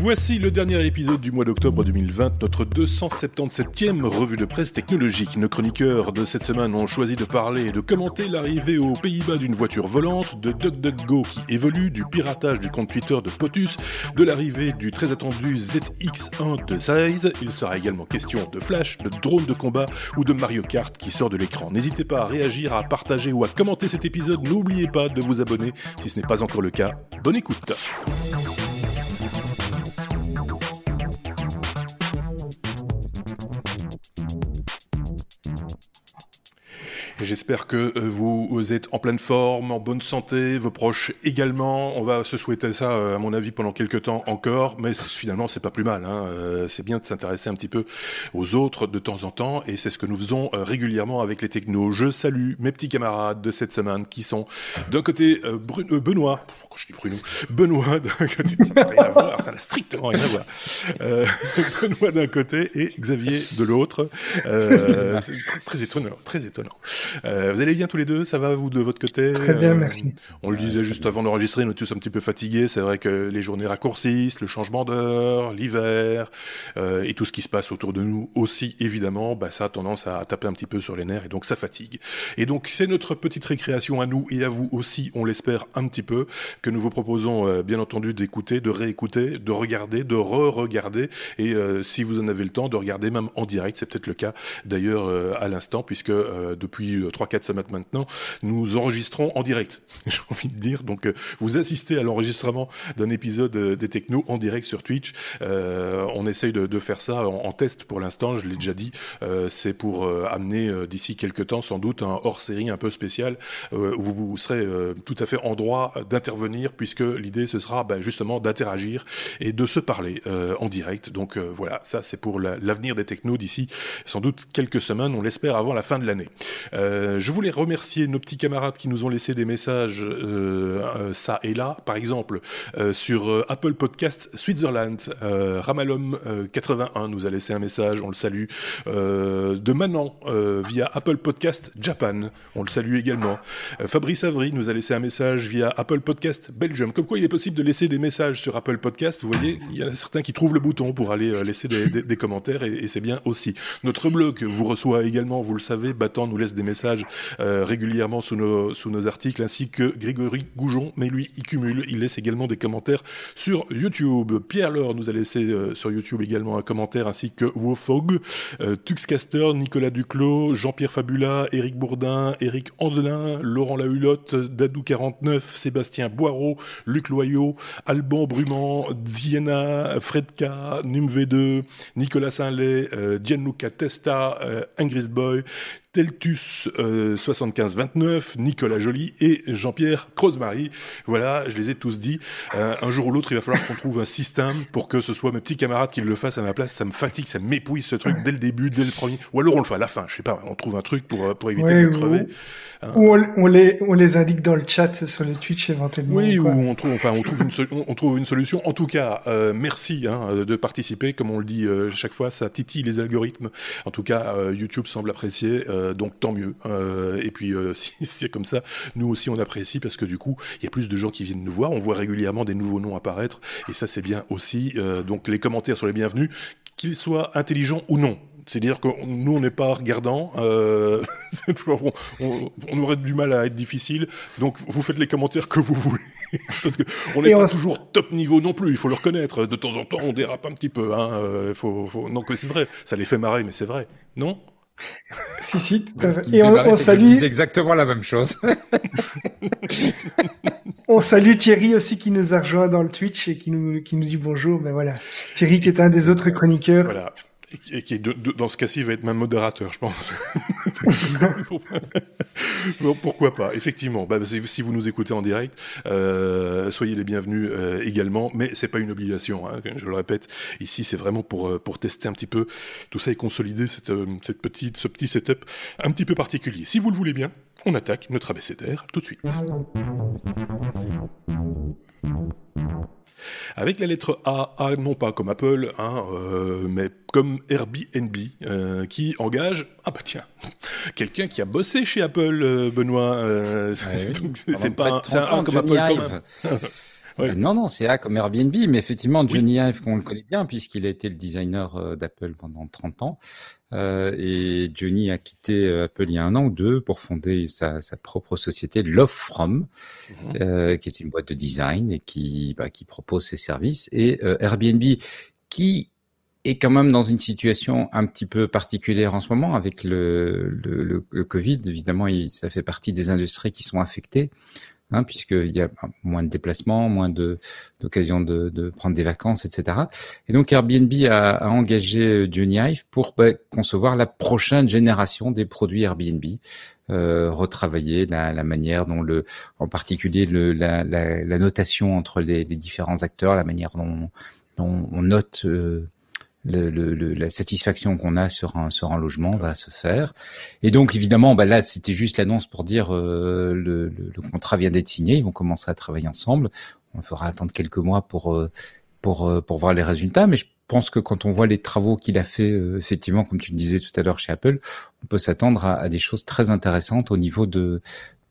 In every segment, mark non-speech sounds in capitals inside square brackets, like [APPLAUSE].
Voici le dernier épisode du mois d'octobre 2020, notre 277e revue de presse technologique. Nos chroniqueurs de cette semaine ont choisi de parler et de commenter l'arrivée aux Pays-Bas d'une voiture volante, de DuckDuckGo qui évolue, du piratage du compte Twitter de POTUS, de l'arrivée du très attendu ZX1 de Size. Il sera également question de Flash, de drone de combat ou de Mario Kart qui sort de l'écran. N'hésitez pas à réagir, à partager ou à commenter cet épisode. N'oubliez pas de vous abonner si ce n'est pas encore le cas. Bonne écoute. J'espère que euh, vous êtes en pleine forme, en bonne santé, vos proches également. On va se souhaiter ça, euh, à mon avis, pendant quelques temps encore, mais finalement, c'est pas plus mal. Hein. Euh, c'est bien de s'intéresser un petit peu aux autres de temps en temps, et c'est ce que nous faisons régulièrement avec les technos. Je salue mes petits camarades de cette semaine qui sont d'un côté Benoît, je dis Bruno, Benoît d'un côté, [LAUGHS] ça n'a rien à voir, ça n'a strictement rien à voir. [LAUGHS] Benoît d'un côté et Xavier de l'autre. c'est très, très étonnant, très étonnant. Euh, vous allez bien tous les deux? Ça va, vous, de votre côté? Très bien, euh, merci. On le disait juste avant d'enregistrer, nous tous un petit peu fatigués. C'est vrai que les journées raccourcissent, le changement d'heure, l'hiver, euh, et tout ce qui se passe autour de nous aussi, évidemment, bah, ça a tendance à taper un petit peu sur les nerfs, et donc ça fatigue. Et donc, c'est notre petite récréation à nous et à vous aussi, on l'espère un petit peu, que nous vous proposons, bien entendu, d'écouter, de réécouter, de regarder, de re-regarder, et si vous en avez le temps, de regarder même en direct. C'est peut-être le cas, d'ailleurs, à l'instant, puisque depuis 3-4 euh, semaines maintenant, nous enregistrons en direct, [LAUGHS] j'ai envie de dire. Donc, euh, vous assistez à l'enregistrement d'un épisode euh, des Technos en direct sur Twitch. on essaye de, faire ça en, test pour l'instant, je l'ai déjà dit. c'est pour amener d'ici quelques temps, sans doute, un hors-série un peu spécial où vous, serez tout à fait en droit d'intervenir, puisque l'idée, ce sera bah, justement d'interagir et de se parler en direct. Donc, voilà, ça, c'est pour l'avenir des Technos d'ici, sans doute, quelques semaines, on l'espère, avant la fin de l'année. Euh, je voulais remercier nos petits camarades qui nous ont laissé des messages euh, euh, ça et là. Par exemple, sur Apple Podcast Switzerland, Ramalom 81 nous a laissé un message, on le salue. de Manan via Apple Podcast Japan, on le salue également. Fabrice Avry nous a laissé un message via Apple Podcast Belgium. Comme quoi, il est possible de laisser des messages sur Apple Podcast. Vous voyez, il y en a certains qui trouvent le bouton pour aller laisser des, commentaires et, c'est bien aussi. Notre blog vous reçoit également, vous le savez, Battant nous laisse des messages euh, régulièrement sous nos, articles, ainsi que Grégory Goujon, mais lui, il cumule, il laisse également des commentaires sur YouTube. Pierre Laure nous a laissé euh, sur YouTube également un commentaire, ainsi que Wofog, euh, Tuxcaster, Nicolas Duclos, Jean-Pierre Fabula, Éric Bourdin, Éric Andelin, Laurent Lahulotte, Dadou49, Sébastien Luc Loyau, Alban Brumand, Diana, Fredka, Num2, Nicolas Saint-Lay, Gianluca Testa, Ingrid Boy, Teltus 7529, euh, Nicolas Joly et Jean-Pierre Crozemarie. Voilà, je les ai tous dit. Euh, un jour ou l'autre, il va falloir qu'on trouve un système pour que ce soit mes petits camarades qui le fassent à ma place. Ça me fatigue, ça m'épuise ce truc dès le début, dès le premier. Ou alors on le fait à la fin, je sais pas, on trouve un truc pour, euh, pour éviter de crever. Hein. Ou on, les, on les indique dans le chat sur le Twitch éventuellement. Oui, ou on trouve, enfin, on trouve, une, on trouve une solution. En tout cas, merci hein, de participer. Comme on le dit chaque fois, ça titille les algorithmes. En tout cas, YouTube semble apprécier. Euh, donc tant mieux. Euh, et puis euh, [LAUGHS] si c'est comme ça, nous aussi on apprécie parce que du coup il y a plus de gens qui viennent nous voir. On voit régulièrement des nouveaux noms apparaître et ça c'est bien aussi. donc les commentaires sont les bienvenus, qu'ils soient intelligents ou non. C'est-à-dire que nous, on n'est pas regardant. Euh, [LAUGHS] on, on, aurait du mal à être difficile. Donc, vous faites les commentaires que vous voulez. [LAUGHS] Parce qu'on n'est pas toujours top niveau non plus. Il faut le reconnaître. De temps en temps, on dérape un petit peu. Hein. faut, faut... Non, c'est vrai. Ça les fait marrer, mais c'est vrai. Non? Si, si. [LAUGHS] Et on, salue. exactement la même chose. [LAUGHS] on salue Thierry aussi qui nous a rejoint dans le Twitch et qui nous, qui nous dit bonjour. Mais voilà. Thierry qui est un des autres chroniqueurs. Voilà et qui dans ce cas-ci va être même modérateur, je pense. [LAUGHS] bon, pourquoi pas Effectivement, bah, si vous nous écoutez en direct, euh, soyez les bienvenus euh, également, mais c'est pas une obligation. Hein, je le répète, ici c'est vraiment pour euh, pour tester un petit peu tout ça et consolider cette, cette petite ce petit setup un petit peu particulier. Si vous le voulez bien, on attaque notre abécédaire tout de suite avec la lettre A, A non pas comme Apple, hein, euh, mais comme Airbnb, euh, qui engage, ah bah tiens, [LAUGHS] quelqu'un qui a bossé chez Apple, euh, Benoît, [LAUGHS] c'est pas, un, comme Apple. [LAUGHS] Non, non, c'est A comme Airbnb, mais effectivement, Johnny Ive, qu'on le connaît bien, puisqu'il a été le designer d'Apple pendant 30 ans. Euh, et Johnny a quitté euh, Apple il y a un an ou deux pour fonder sa, sa propre société Love From, mhm. euh, qui est une boîte de design et qui, bah, qui propose ses services. Et euh, Airbnb, qui est quand même dans une situation un petit peu particulière en ce moment avec le, le, le, Covid. Évidemment, il, ça fait partie des industries qui sont affectées hein, puisqu'il y a moins de déplacements, moins de d'occasions de, de, prendre des vacances, etc. Et donc Airbnb a, a engagé euh, Johnny pour bah, concevoir la prochaine génération des produits Airbnb. Euh, retravailler la, la, manière dont le, en particulier le, la, la, la notation entre les, les, différents acteurs, la manière dont, dont on note euh, le, le, la satisfaction qu'on a sur un, sur un logement va se faire. Et donc évidemment, bah là c'était juste l'annonce pour dire euh, le, le, contrat vient d'être signé, ils vont commencer à travailler ensemble. On fera attendre quelques mois pour euh, pour euh, pour voir les résultats, mais je pense que quand on voit les travaux qu'il a fait, effectivement, comme tu le disais tout à l'heure chez Apple, on peut s'attendre à, à, des choses très intéressantes au niveau de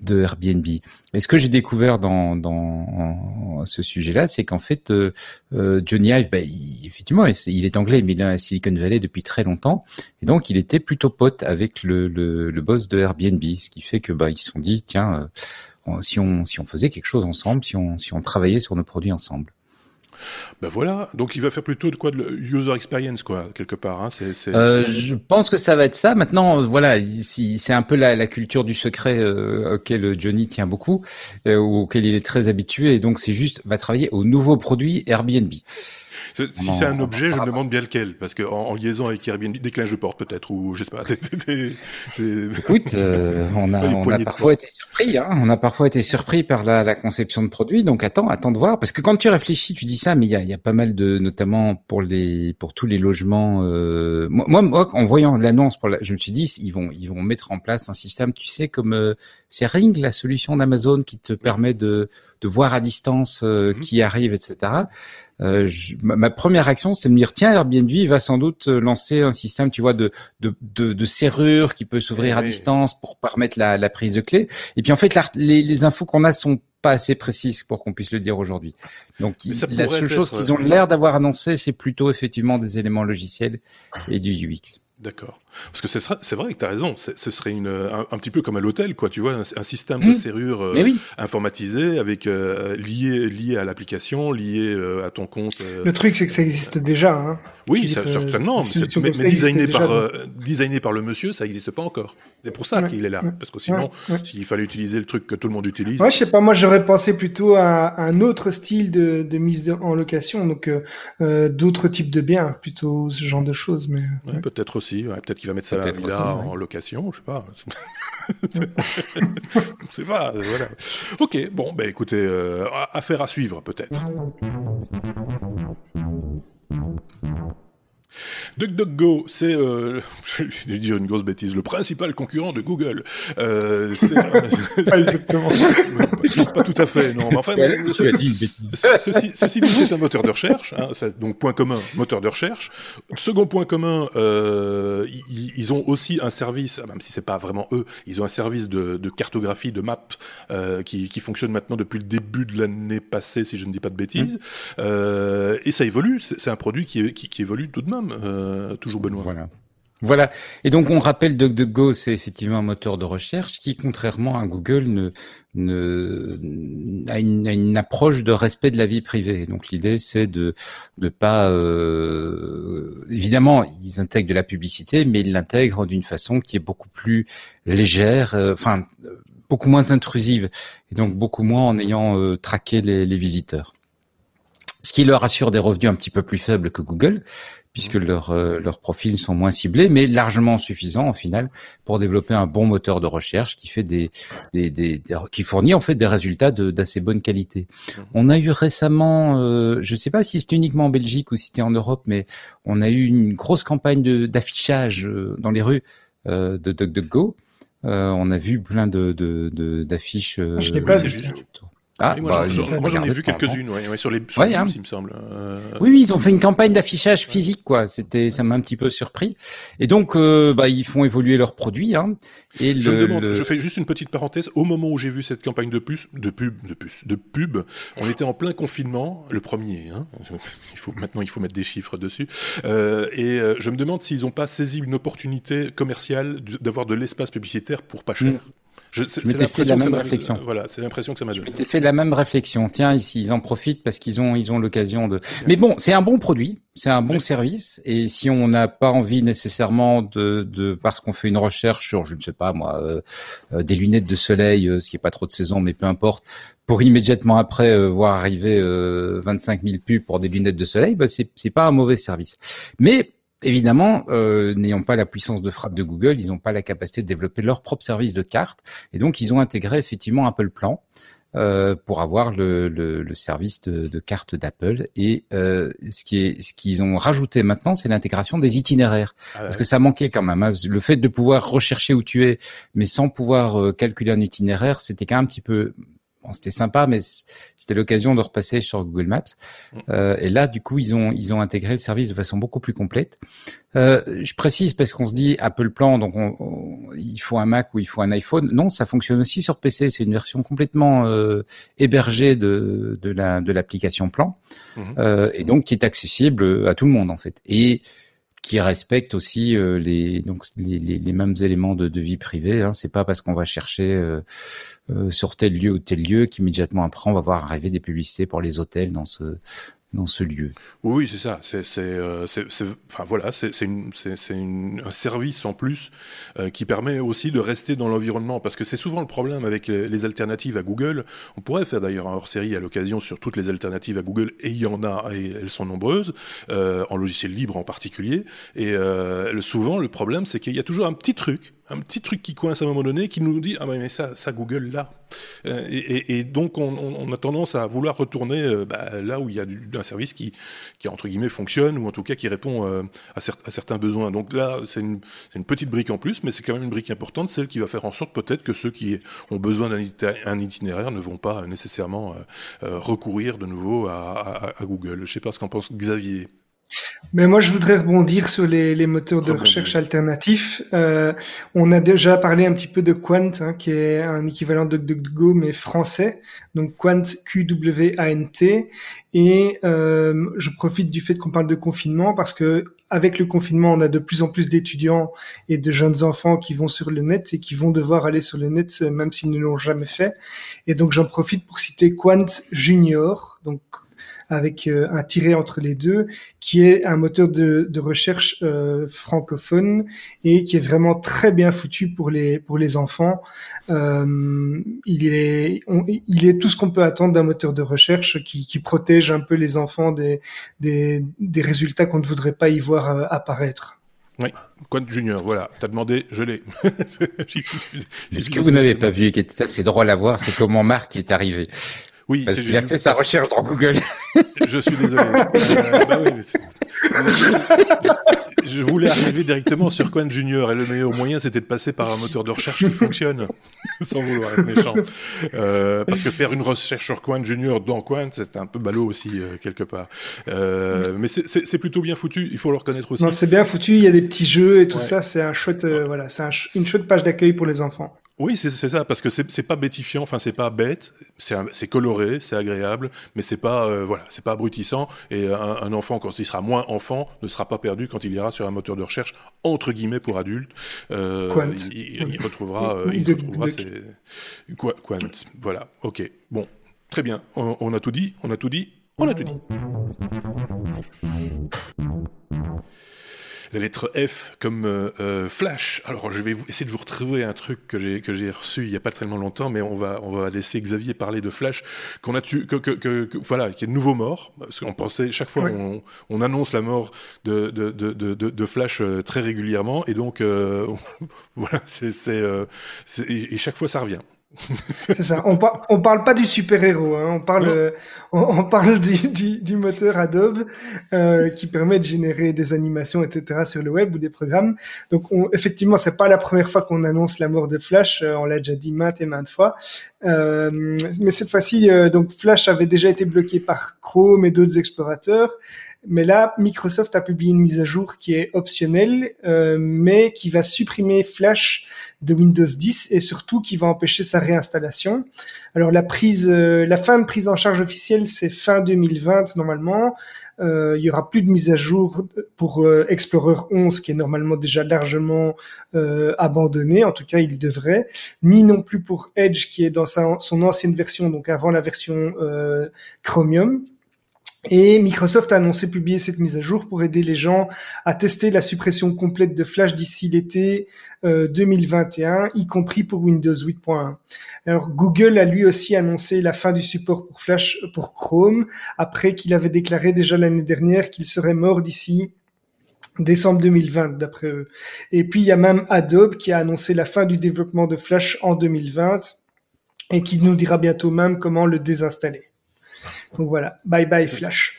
de Airbnb. Et ce que j'ai découvert dans, dans ce sujet-là, c'est qu'en fait, euh, euh Johnny Ive, bah, effectivement, il est anglais, mais il est à Silicon Valley depuis très longtemps, et donc il était plutôt pote avec le, le, le boss de Airbnb, ce qui fait que bah, ils se sont dit, tiens, euh, si on si on faisait quelque chose ensemble, si on si on travaillait sur nos produits ensemble. Ben voilà, donc il va faire plutôt de quoi de user experience quoi quelque part. Hein. C'est, euh, je pense que ça va être ça. Maintenant, voilà, c'est un peu la, la, culture du secret euh, auquel Johnny tient beaucoup, euh, auquel il est très habitué, et donc c'est juste va travailler au nouveau produit Airbnb. Si c'est un objet, je me demande bien lequel, parce que en, liaison avec Airbnb, des je porte peut-être, ou je sais pas. [LAUGHS] Écoute, euh, on a, [LAUGHS] on a parfois été surpris, hein, on a parfois été surpris par la, la, conception de produits, donc attends, attends de voir, parce que quand tu réfléchis, tu dis ça, mais il y a, y a, pas mal de, notamment pour les, pour tous les logements. Euh, moi, moi, en voyant l'annonce, pour la, je me suis dit, ils vont, ils vont mettre en place un système, tu sais, comme euh, c'est Ring, la solution d'Amazon qui te permet de, de voir à distance euh, mhm. qui arrive, etc. Euh, ma, première action, c'est de me dire tiens, Airbnb va sans doute euh, lancer un système, tu vois, de de, de, de serrure qui peut s'ouvrir à distance pour permettre la, la, prise de clé. Et puis en fait, les, les infos qu'on a sont pas assez précises pour qu'on puisse le dire aujourd'hui. Donc la seule chose qu'ils ont l'air d'avoir annoncé, c'est plutôt effectivement des éléments logiciels et du UX. D'accord. Parce que c'est vrai que tu as raison, ce serait une, un, petit peu comme à l'hôtel, quoi, tu vois, un, système de mmh. serrure euh, informatisé avec euh, lié, lié à l'application, lié euh, à ton compte. Le truc, c'est que ça existe déjà. Hein. Oui, ça, certainement, mais, designé, par, designé par le monsieur, ça n'existe pas encore. C'est pour ça qu'il est là. Parce que sinon, s'il fallait utiliser le truc que tout le monde utilise. Ouais, je sais pas, moi j'aurais pensé plutôt à un autre style de, de mise en location, donc d'autres types de biens, plutôt ce genre de choses. Mais peut-être aussi, peut-être qu'il va mettre ça là en location, je sais pas. [LAUGHS] sais pas, voilà. Ok, bon, bah écoutez, euh, affaire à suivre peut-être. DuckDuckGo, c'est, euh, [LAUGHS] je vais dire une grosse bêtise, le principal concurrent de Google. Euh, c'est, pas exactement. pas, tout à fait, non. Mais enfin, ceci, ceci dit, c'est un moteur de recherche. Hein, donc point commun, moteur de recherche. Second point commun, euh, ils, ils, ont aussi un service, même si c'est pas vraiment eux, ils ont un service de, de cartographie, de map euh, qui, qui, fonctionne maintenant depuis le début de l'année passée, si je ne dis pas de bêtises. Mmh. Euh, et ça évolue. C'est un produit qui, qui, qui évolue tout de même. Euh, toujours Benoît. Voilà. Voilà. Et donc on rappelle DuckDuckGo, c'est effectivement un moteur de recherche qui, contrairement à Google, ne, ne a, une, a une approche de respect de la vie privée. Donc l'idée, c'est de ne pas, euh, évidemment, ils intègrent de la publicité, mais ils l'intègrent d'une façon qui est beaucoup plus légère, euh, enfin beaucoup moins intrusive, et donc beaucoup moins en ayant traqué les, les visiteurs. Qui leur assure des revenus un petit peu plus faibles que Google, puisque leurs euh, leurs profils sont moins ciblés, mais largement suffisants au final pour développer un bon moteur de recherche qui fait des, des, des, qui fournit en fait des résultats d'assez bonne qualité. Mhm. On a eu récemment, euh, je ne sais pas si c'est uniquement en Belgique ou si c'était en Europe, mais on a eu une grosse campagne d'affichage euh, dans les rues de DuckDuckGo. Euh, on a vu plein de d'affiches. De, de, ah, je pas juste. Ah, moi, bah, j'en ai vu quelques-unes, ouais, sur les, sur hein. il me semble. Euh, oui, oui, ils ont fait une campagne d'affichage physique, quoi. C'était, ça m'a un petit peu surpris. Et donc, euh, bah, ils font évoluer leurs produits. Hein. Et je le, demande, je fais juste une petite parenthèse. Au moment où j'ai vu cette campagne de puce, de pub, de puce, de pub, on était en plein confinement, le premier. Hein. [LAUGHS] Il faut maintenant, il faut mettre des chiffres dessus. Euh, et euh, je me demande s'ils n'ont pas saisi une opportunité commerciale d'avoir de l'espace publicitaire pour pas cher. Mm. Je, je m'étais fait la même réflexion. Voilà, c'est l'impression que ça m'a donné. Je m'étais fait la même réflexion. Tiens, ici, ils en profitent parce qu'ils ont, ils ont l'occasion de. Mais bon, c'est un bon produit, c'est un bon service, et si on n'a pas envie nécessairement de, de parce qu'on fait une recherche sur, je ne sais pas moi, euh, euh, des lunettes de soleil, euh, ce qui est pas trop de saison, mais peu importe, pour immédiatement après voir arriver 25 000 pubs pour des lunettes de soleil, bah c'est c'est pas un mauvais service. Mais Évidemment, euh, n'ayant pas la puissance de frappe de Google, ils n'ont pas la capacité de développer leur propre service de carte, et donc ils ont intégré effectivement Apple Plan euh, pour avoir le, le, le service de, de carte d'Apple. Et euh, ce qui est, ce qu'ils ont rajouté maintenant, c'est l'intégration des itinéraires, ah parce que ça manquait quand même. Hein. Le fait de pouvoir rechercher où tu es, mais sans pouvoir euh, calculer un itinéraire, c'était quand même un petit peu c'était sympa, mais c'était l'occasion de repasser sur Google Maps. Mm. Euh, et là, du coup, ils ont ils ont intégré le service de façon beaucoup plus complète. Euh, je précise parce qu'on se dit Apple Plan, donc il faut un Mac ou il faut un iPhone. Non, ça fonctionne aussi sur PC. C'est une version complètement euh, hébergée de de la de l'application Plan, mm-hmm. et donc qui est accessible à tout le monde en fait. Et qui respecte aussi euh, les donc les, les, mêmes éléments de, de vie privée. Hein. C'est pas parce qu'on va chercher euh, euh, sur tel lieu ou tel lieu qu'immédiatement après on va voir arriver des publicités pour les hôtels dans ce dans ce lieu. Oui, c'est ça. C'est, c'est, euh, enfin voilà, c'est, un service en plus euh, qui permet aussi de rester dans l'environnement, parce que c'est souvent le problème avec les, alternatives à Google. On pourrait faire d'ailleurs un hors-série à l'occasion sur toutes les alternatives à Google, et il y en a, et elles sont nombreuses, euh, en logiciel libre en particulier. Et souvent, le problème, c'est qu'il y a toujours un petit truc un petit truc qui coince à un moment donné, qui nous dit ah mais ça, ça Google là. Euh, et, donc on, a tendance à vouloir retourner euh, bah, là où il y a un service qui, qui entre guillemets fonctionne ou en tout cas qui répond euh, à, certains besoins. Donc là c'est une, petite brique en plus, mais c'est quand même une brique importante, celle qui va faire en sorte peut-être que ceux qui ont besoin d'un itinéraire ne vont pas nécessairement recourir de nouveau à, à, Google. Je sais pas ce qu'en pense Xavier. Mais moi, je voudrais rebondir sur les, les moteurs de recherche alternatifs. Euh, on a déjà parlé un petit peu de Quant, hein, qui est un équivalent de DuckDuckGo, mais français. Donc Quant, Q-W-A-N-T. Et euh, je profite du fait qu'on parle de confinement parce que avec le confinement, on a de plus en plus d'étudiants et de jeunes enfants qui vont sur le net et qui vont devoir aller sur le net même s'ils ne l'ont jamais fait. Et donc j'en profite pour citer Quant Junior, donc avec euh, un tiret entre les deux, qui est un moteur de, de recherche euh, francophone et qui est vraiment très bien foutu pour les pour les enfants. Euh, il est il est tout ce qu'on peut attendre d'un moteur de recherche qui, qui protège un peu les enfants des des, des résultats qu'on ne voudrait pas y voir euh, apparaître. Oui, Quant Junior, voilà, t'as demandé, je l'ai. [LAUGHS] Ce que vous n'avez pas vu et qui était assez drôle à voir, c'est comment Marc est arrivé. Oui, parce qu'il a fait sa recherche dans Google. [LAUGHS] Je suis désolé. [LAUGHS] euh, bah oui, je voulais arriver directement sur Quant Junior et le meilleur moyen c'était de passer par un moteur de recherche qui fonctionne, [LAUGHS] sans vouloir être méchant. Euh, parce que faire une recherche sur Quant Junior dans Quant, c'est un peu ballot aussi euh, quelque part. Euh, mais c'est plutôt bien foutu, il faut le reconnaître aussi. Non, c'est bien foutu, il y a des petits jeux et tout ça, c'est un chouette, euh, voilà, c'est un une chouette page d'accueil pour les enfants. Oui, c'est ça, parce que c'est pas bêtifiant, enfin c'est pas bête, c'est coloré, c'est agréable, mais c'est pas euh, voilà, c'est pas abrutissant. Et un, un, enfant, quand il sera moins enfant, ne sera pas perdu quand il ira sur un moteur de recherche entre guillemets pour adultes. Euh, il, il, retrouvera, euh, il retrouvera ses... Quant. Voilà. Ok. Bon, très bien. On, on a tout dit. On a tout dit. On a tout dit la lettre F comme euh, euh, Flash. Alors je vais vous, essayer de vous retrouver un truc que j'ai que j'ai reçu il y a pas tellement longtemps, mais on va on va laisser Xavier parler de Flash qu'on a tu que, que, que, voilà qui est de nouveau mort parce qu'on pensait chaque fois on, on, annonce la mort de de, de, de, de Flash euh, très régulièrement et donc euh, [LAUGHS] voilà c'est c'est et chaque fois ça revient. C'est ça. On, on parle pas du super héros. Hein. On parle, euh, on, parle du, du, du, moteur Adobe euh, qui permet de générer des animations, etc. sur le web ou des programmes. Donc, on, effectivement, c'est pas la première fois qu'on annonce la mort de Flash. Euh, on l'a déjà dit maintes et maintes fois. Euh, mais cette fois-ci, euh, donc Flash avait déjà été bloqué par Chrome et d'autres explorateurs. Mais là, Microsoft a publié une mise à jour qui est optionnelle, euh, mais qui va supprimer Flash de Windows 10 et surtout qui va empêcher sa réinstallation. Alors la prise, euh, la fin de prise en charge officielle, c'est fin 2020 normalement. Euh, il y aura plus de mise à jour pour Explorer 11 qui est normalement déjà largement abandonné, en tout cas il devrait, ni non plus pour Edge qui est dans son ancienne version, donc avant la version Chromium. Et Microsoft a annoncé publier cette mise à jour pour aider les gens à tester la suppression complète de Flash d'ici l'été 2021, y compris pour Windows 8.1. Alors Google a lui aussi annoncé la fin du support pour Flash pour Chrome, après qu'il avait déclaré déjà l'année dernière qu'il serait mort d'ici décembre 2020 d'après eux. Et puis il y a même Adobe qui a annoncé la fin du développement de Flash en 2020 et qui nous dira bientôt même comment le désinstaller. Donc voilà, bye bye Flash.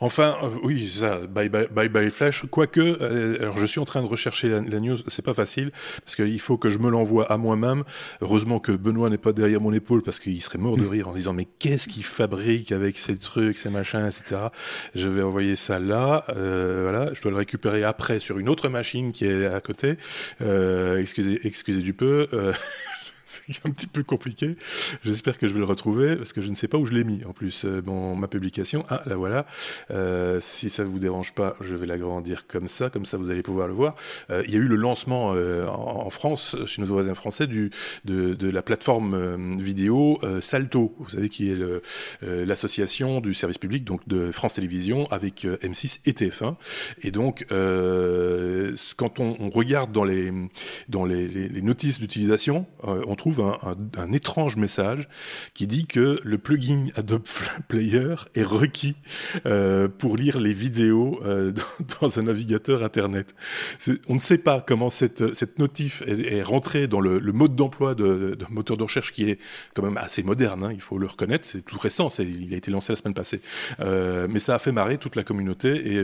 Enfin, euh, oui, ça, bye bye, bye bye Flash. Quoique, euh, alors je suis en train de rechercher la, news, c'est pas facile, parce qu'il faut que je me l'envoie à moi-même. Heureusement que Benoît n'est pas derrière mon épaule, parce qu'il serait mort de rire en disant, mais qu'est-ce qu'il fabrique avec ces trucs, ces machins, etc. Je vais envoyer ça là, euh, voilà, je dois le récupérer après sur une autre machine qui est à côté. excusez, excusez du peu. [LAUGHS] [LAUGHS] c'est un petit peu compliqué. J'espère que je vais le retrouver parce que je ne sais pas où je l'ai mis en plus. Euh, bon, ma publication, ah la voilà. Euh, si ça vous dérange pas, je vais l'agrandir comme ça, comme ça vous allez pouvoir le voir. Euh, il y a eu le lancement euh, en, France, chez nos voisins français, de, la plateforme euh, vidéo euh, Salto. Vous savez qui est l'association du service public donc de France Télévisions avec M6 et TF1. Et donc quand on, regarde dans les dans les notices d'utilisation, on trouve un, étrange message qui dit que le plugin Adobe Player est requis euh, pour lire les vidéos euh, dans, [LAUGHS] un navigateur Internet. On ne sait pas comment cette, cette notif est, rentrée dans le, mode d'emploi d'un de, moteur de recherche qui est quand même assez moderne, hein, il faut le reconnaître, c'est tout récent, il a été lancé la semaine passée. Euh, mais ça a fait marrer toute la communauté et,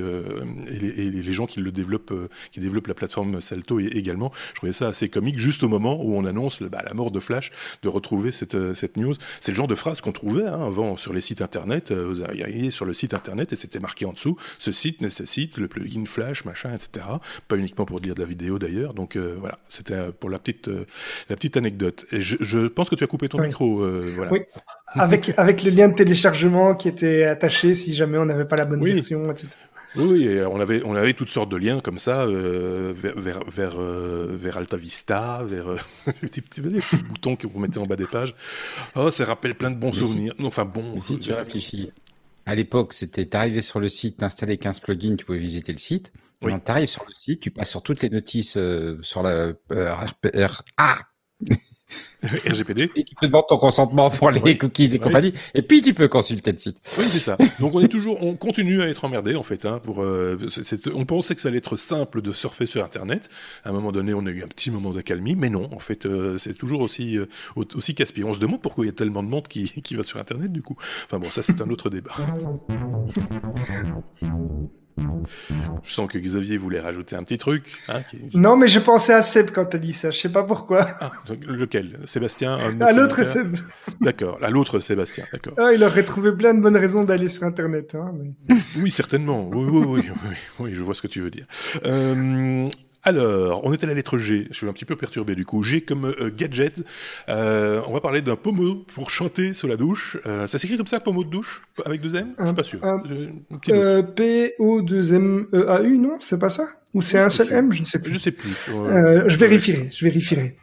les, gens qui le développent, qui développent la plateforme Salto également. Je trouvais ça assez comique juste au moment où on annonce bah, la mort de Flash de retrouver cette, euh, cette news. C'est le genre de phrase qu'on trouvait hein, avant sur les sites internet. Euh, vous arriviez sur le site internet et c'était marqué en dessous ce site nécessite le plugin Flash, machin, etc. Pas uniquement pour lire de la vidéo d'ailleurs. Donc euh, voilà, c'était pour la petite, euh, la petite anecdote. Et je, je, pense que tu as coupé ton oui. micro. Euh, voilà. Oui. Avec, avec le lien de téléchargement qui était attaché si jamais on n'avait pas la bonne oui. version, etc. Oui, on avait, on avait toutes sortes de liens comme ça euh, vers, vers, vers, euh, vers, Alta Vista, vers euh, [LAUGHS] les, petits, petits, les petits boutons que vous mettez en bas des pages. Oh, ça rappelle plein de bons mais souvenirs. Si, enfin, bon. Si tu réfléchis, à l'époque, c'était t'arrivais sur le site, t'installais 15 plugins, tu pouvais visiter le site. Oui. Quand t'arrives sur le site, tu passes sur toutes les notices euh, sur la RPR. Ah [LAUGHS] RGPD. Et qui te demande ton consentement pour les oui. cookies et oui. compagnie. Et puis tu peux consulter le site. Oui, c'est ça. Donc on est toujours, on continue à être emmerdé en fait. Hein, pour, euh, on pensait que ça allait être simple de surfer sur Internet. À un moment donné, on a eu un petit moment d'accalmie, mais non. En fait, euh, c'est toujours aussi euh, aussi casse-pied. On se demande pourquoi il y a tellement de monde qui, [LAUGHS] qui va sur Internet du coup. Enfin bon, ça c'est un autre débat. [LAUGHS] Je sens que Xavier voulait rajouter un petit truc. Hein, qui... Non, mais je pensais à Seb quand t'as dit ça. Je sais pas pourquoi. Ah, lequel? Sébastien À l'autre Seb. D'accord, à l'autre Sébastien. D'accord. Ah, il aurait trouvé plein de bonnes raisons d'aller sur Internet. Hein, mais... oui, certainement. Oui, oui, oui, oui, oui, je vois ce que tu veux dire. Euh, alors, on est à la lettre G. Je suis un petit peu perturbé du coup. G comme euh, gadget. Euh, on va parler d'un pommeau pour chanter sous la douche. Euh, ça s'écrit comme ça, pommeau de douche Avec deux M? Je suis pas sûr. Euh, P-O-2-M-E-A-U, non? C'est pas ça? Ou c'est un seul M? Je ne sais plus. Je sais plus. je vérifierai. Je vérifierai.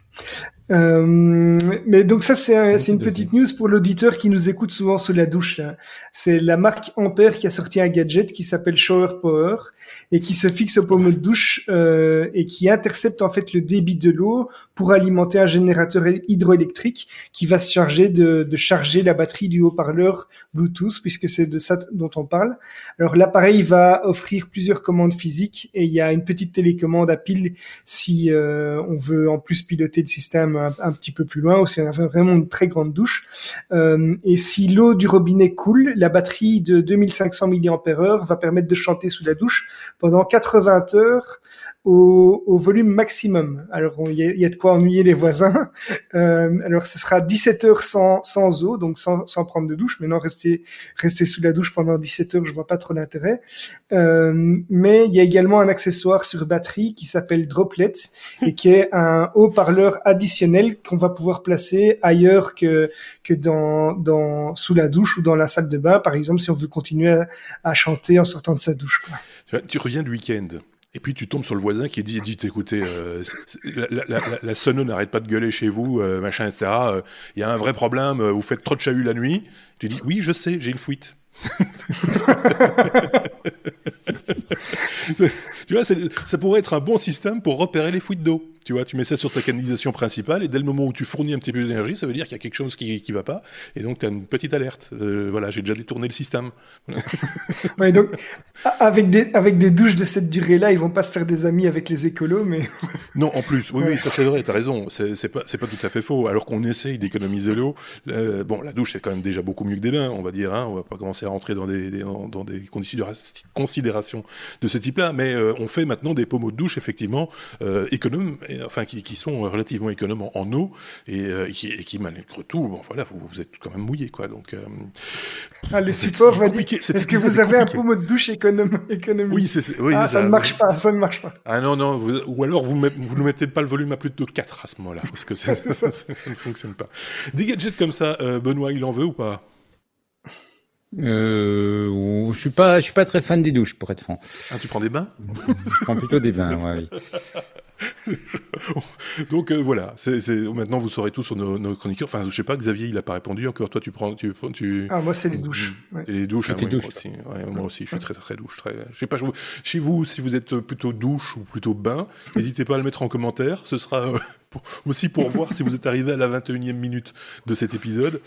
Euh, mais donc ça c'est un, une petite news pour l'auditeur qui nous écoute souvent sous la douche. C'est la marque Ampère qui a sorti un gadget qui s'appelle Shower Power et qui se fixe au pommeau de douche euh, et qui intercepte en fait le débit de l'eau pour alimenter un générateur hydroélectrique qui va se charger de, de charger la batterie du haut-parleur Bluetooth puisque c'est de ça dont on parle. Alors l'appareil va offrir plusieurs commandes physiques et il y a une petite télécommande à pile si euh, on veut en plus piloter le système un, petit peu plus loin ou si on a vraiment une très grande douche. Euh, et si l'eau du robinet coule, la batterie de 2500 mAh va permettre de chanter sous la douche pendant 80 heures au, au volume maximum. Alors il y, y, a de quoi ennuyer les voisins. [LAUGHS] Euh, alors ce sera 17 heures sans, sans eau, donc sans, sans prendre de douche. Maintenant rester rester sous la douche pendant 17 heures, je vois pas trop l'intérêt. Euh, mais il y a également un accessoire sur batterie qui s'appelle Droplet [LAUGHS] et qui est un haut-parleur additionnel qu'on va pouvoir placer ailleurs que que dans dans sous la douche ou dans la salle de bain, par exemple, si on veut continuer à, à chanter en sortant de sa douche. Quoi. Tu reviens du week-end. Et puis tu tombes sur le voisin qui dit, dit écoutez, euh, la, la, n'arrête pas de gueuler chez vous, euh, machin, etc. Il y a un vrai problème, euh, vous faites trop de chahut la nuit. Tu dis oui, je sais, j'ai une fuite. [LAUGHS] tu vois, ça pourrait être un bon système pour repérer les fuites d'eau. Tu vois, tu mets ça sur ta canalisation principale et dès le moment où tu fournis un petit peu d'énergie, ça veut dire qu'il y a quelque chose qui qui va pas et donc tu as une petite alerte. Euh, voilà, j'ai déjà détourné le système. [LAUGHS] ouais, donc avec des avec des douches de cette durée-là, ils vont pas se faire des amis avec les écolos, mais [LAUGHS] non, en plus, oui, oui, ça c'est vrai, t'as raison, c'est pas pas tout à fait faux. Alors qu'on essaye d'économiser l'eau, euh, bon, la douche c'est quand même déjà beaucoup mieux que des bains, on va dire. Hein, on va pas commencer à rentrer dans des, des dans des considérations de ce type-là, mais euh, on fait maintenant des pommeaux de douche effectivement économes enfin qui, qui, sont relativement économes en, eau et, euh, qui, et, qui, malgré tout, bon voilà, vous, vous, êtes quand même mouillé quoi. Donc, euh, ah, le support va dire. Est-ce que vous avez un pommeau de douche économique Oui, c'est oui, ah, ça, ne marche pas, ça ne marche pas. Ah non non, vous, ou alors vous vous ne mettez pas le volume à plus de 4 à ce moment-là parce que [LAUGHS] ça, ça, [LAUGHS] ça, ne fonctionne pas. Des gadgets comme ça, euh, Benoît, il en veut ou pas? Euh, je suis pas, je suis pas très fan des douches, pour être franc. Ah, tu prends des bains? Je prends plutôt des bains, ouais, oui. [LAUGHS] [LAUGHS] Donc euh, voilà, c'est, maintenant vous saurez tout sur nos, nos, chroniqueurs. Enfin, je sais pas, Xavier, il a pas répondu encore. Toi, tu prends, tu, tu... Ah moi c'est les douches. Ouais. les douches, hein, douches moi, aussi. Ouais, moi aussi, je suis très très douche. Très... Je sais pas, je... chez vous, si vous êtes plutôt douche ou plutôt bain, [LAUGHS] n'hésitez pas à le mettre en commentaire. Ce sera euh, [LAUGHS] pour, aussi pour voir si vous êtes arrivé à la 21e minute de cet épisode.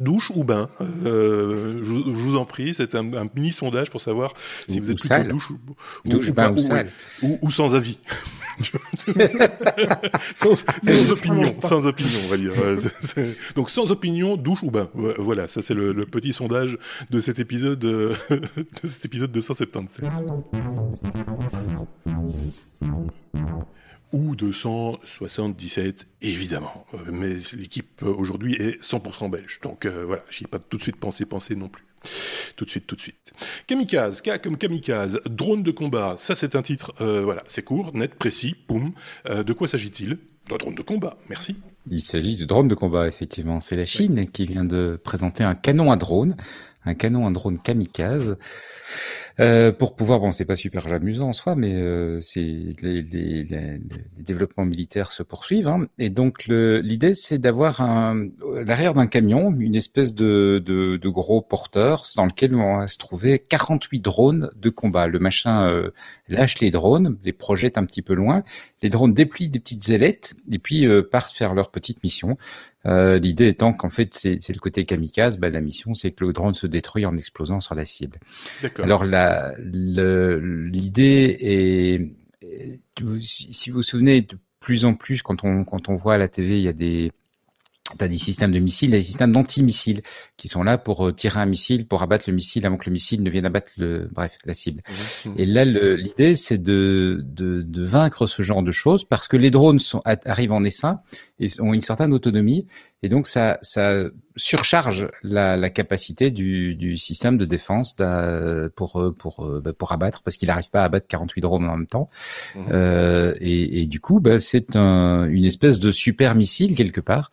Douche ou bain euh, je, je, vous en prie, c'est un, un, mini sondage pour savoir si ou, vous êtes plutôt sale. douche, ou, douche ou, bain ou, sale. ou, ou sans avis. [LAUGHS] sans, sans opinion, sans opinion, on va dire. Donc sans opinion, douche ou bain. Voilà, ça c'est le, le, petit sondage de cet épisode, [LAUGHS] de cet épisode 277 ou 277 évidemment. Euh, mais l'équipe aujourd'hui est 100% belge. Donc euh, voilà, j'y ai pas tout de suite pensé penser non plus. Tout de suite, tout de suite. Kamikaze, K comme kamikaze, drone de combat. Ça c'est un titre, euh, voilà, c'est court, net, précis, poum. Euh, de quoi s'agit-il? D'un drone de combat. Merci. Il s'agit de drone de combat, effectivement. C'est la Chine qui vient de présenter un canon à drone, un canon à drone kamikaze. Euh, pour pouvoir, bon, c'est pas super amusant en soi, mais euh, c'est les, les, les, les, développements militaires se poursuivent. Hein, et donc l'idée, c'est d'avoir l'arrière d'un camion, une espèce de, de, de, gros porteur dans lequel on va se trouver 48 drones de combat. Le machin euh, lâche les drones, les projette un petit peu loin. Les drones déplient des petites ailettes et puis euh, partent faire leur petite mission. Euh, L'idée étant qu'en fait, c'est le côté kamikaze. Bah, la mission, c'est que le drone se détruit en explosant sur la cible. Alors l'idée est, si vous vous souvenez, de plus en plus, quand on quand on voit à la TV, il y a des T'as des systèmes de missiles, des systèmes d'anti-missiles qui sont là pour euh, tirer un missile, pour abattre le missile avant que le missile ne vienne abattre le, bref, la cible. Mmh. Et là, l'idée, c'est de, de, de, vaincre ce genre de choses parce que les drones sont, arrivent en essaim et ont une certaine autonomie et donc ça, ça surcharge la, la capacité du, du, système de défense pour pour bah, pour abattre parce qu'il n'arrive pas à abattre 48 drones en même temps. Mmh. Euh, et, et, du coup, bah, c'est un, une espèce de super missile quelque part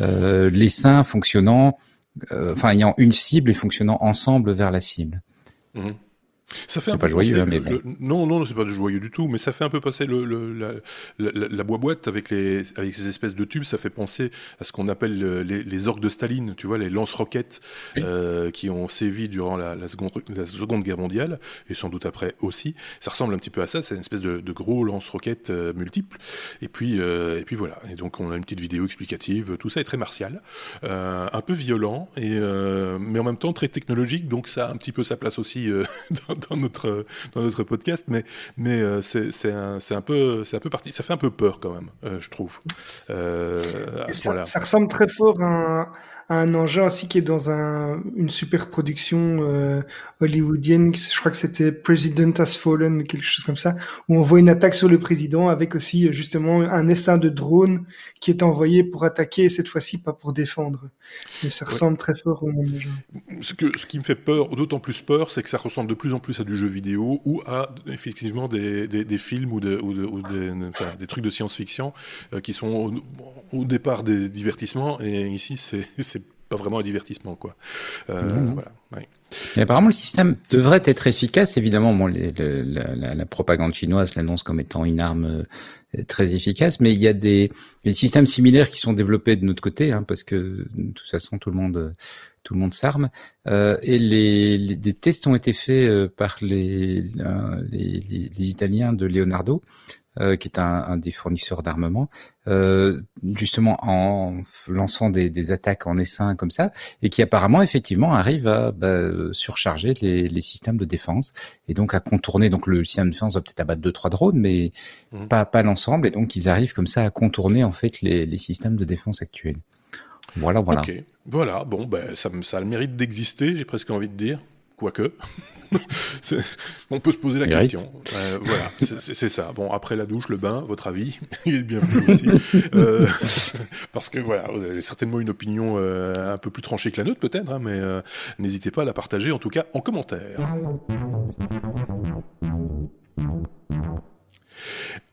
euh, les seins fonctionnant, euh, enfin ayant une cible et fonctionnant ensemble vers la cible. Mmh. Ça fait un pas joyeux, hein, le, non, non, c'est pas joyeux du tout, mais ça fait un peu passer le, le la, la, la, boîte avec les avec ces espèces de tubes. Ça fait penser à ce qu'on appelle les, les, orques de Staline, tu vois, les lance-roquettes oui. euh, qui ont sévi durant la, la, seconde, la seconde guerre mondiale et sans doute après aussi. Ça ressemble un petit peu à ça. C'est une espèce de, de gros lance-roquettes euh, multiples. Et puis euh, et puis voilà. Et donc on a une petite vidéo explicative. Tout ça est très martial, euh, un peu violent et euh, mais en même temps très technologique. Donc ça a un petit peu sa place aussi euh, [LAUGHS] dans, [LAUGHS] dans notre dans notre podcast, mais mais euh, c'est c'est un c'est un peu c'est un peu parti, ça fait un peu peur quand même, euh, je trouve. Euh, ça, ça, ressemble très fort à un, un engin aussi qui est dans un, une super production euh, hollywoodienne. Je crois que c'était President Has Fallen, quelque chose comme ça, où on voit une attaque sur le président avec aussi justement un essaim de drone qui est envoyé pour attaquer, cette fois-ci pas pour défendre. Mais ça ressemble très fort au monde. Ce, que, ce qui me fait peur, d'autant plus peur, c'est que ça ressemble de plus en plus à du jeu vidéo ou à effectivement des, des, des films ou, de, ou, ou des, enfin, des, trucs de science-fiction euh, qui sont au, au, départ des divertissements et ici c'est [LAUGHS] pas vraiment un divertissement quoi. Euh. Voilà. Ouais. Mais apparemment, le système devrait être efficace. Évidemment, bon, les, le, la, la, propagande chinoise l'annonce comme étant une arme euh, très efficace, mais il y a des, des, systèmes similaires qui sont développés de notre côté, hein, parce que de toute façon, tout le monde, tout le monde s'arme. Euh, et les, les, des tests ont été faits euh, par les, les, les, Italiens de Leonardo, euh, qui est un, un des fournisseurs d'armement, euh, justement en lançant des, des, attaques en essaim comme ça, et qui apparemment effectivement arrive à bah, surcharger les, les, systèmes de défense et donc à contourner. Donc le système de défense va peut-être abattre deux trois drones, mais mmh. pas pas l'ensemble, et donc ils arrivent comme ça à contourner en fait les, les systèmes de défense actuels. Voilà, voilà. Okay. Voilà, bon, ben, ça, ça a le mérite d'exister, j'ai presque envie de dire. Quoique. [LAUGHS] on peut se poser la question. Euh, voilà, [LAUGHS] c'est ça. Bon, après la douche, le bain, votre avis, [LAUGHS] il est le bienvenu aussi. euh, parce que voilà, vous avez certainement une opinion euh, un peu plus tranchée que la nôtre, peut-être, hein, mais n'hésitez pas à la partager, en tout cas en commentaire.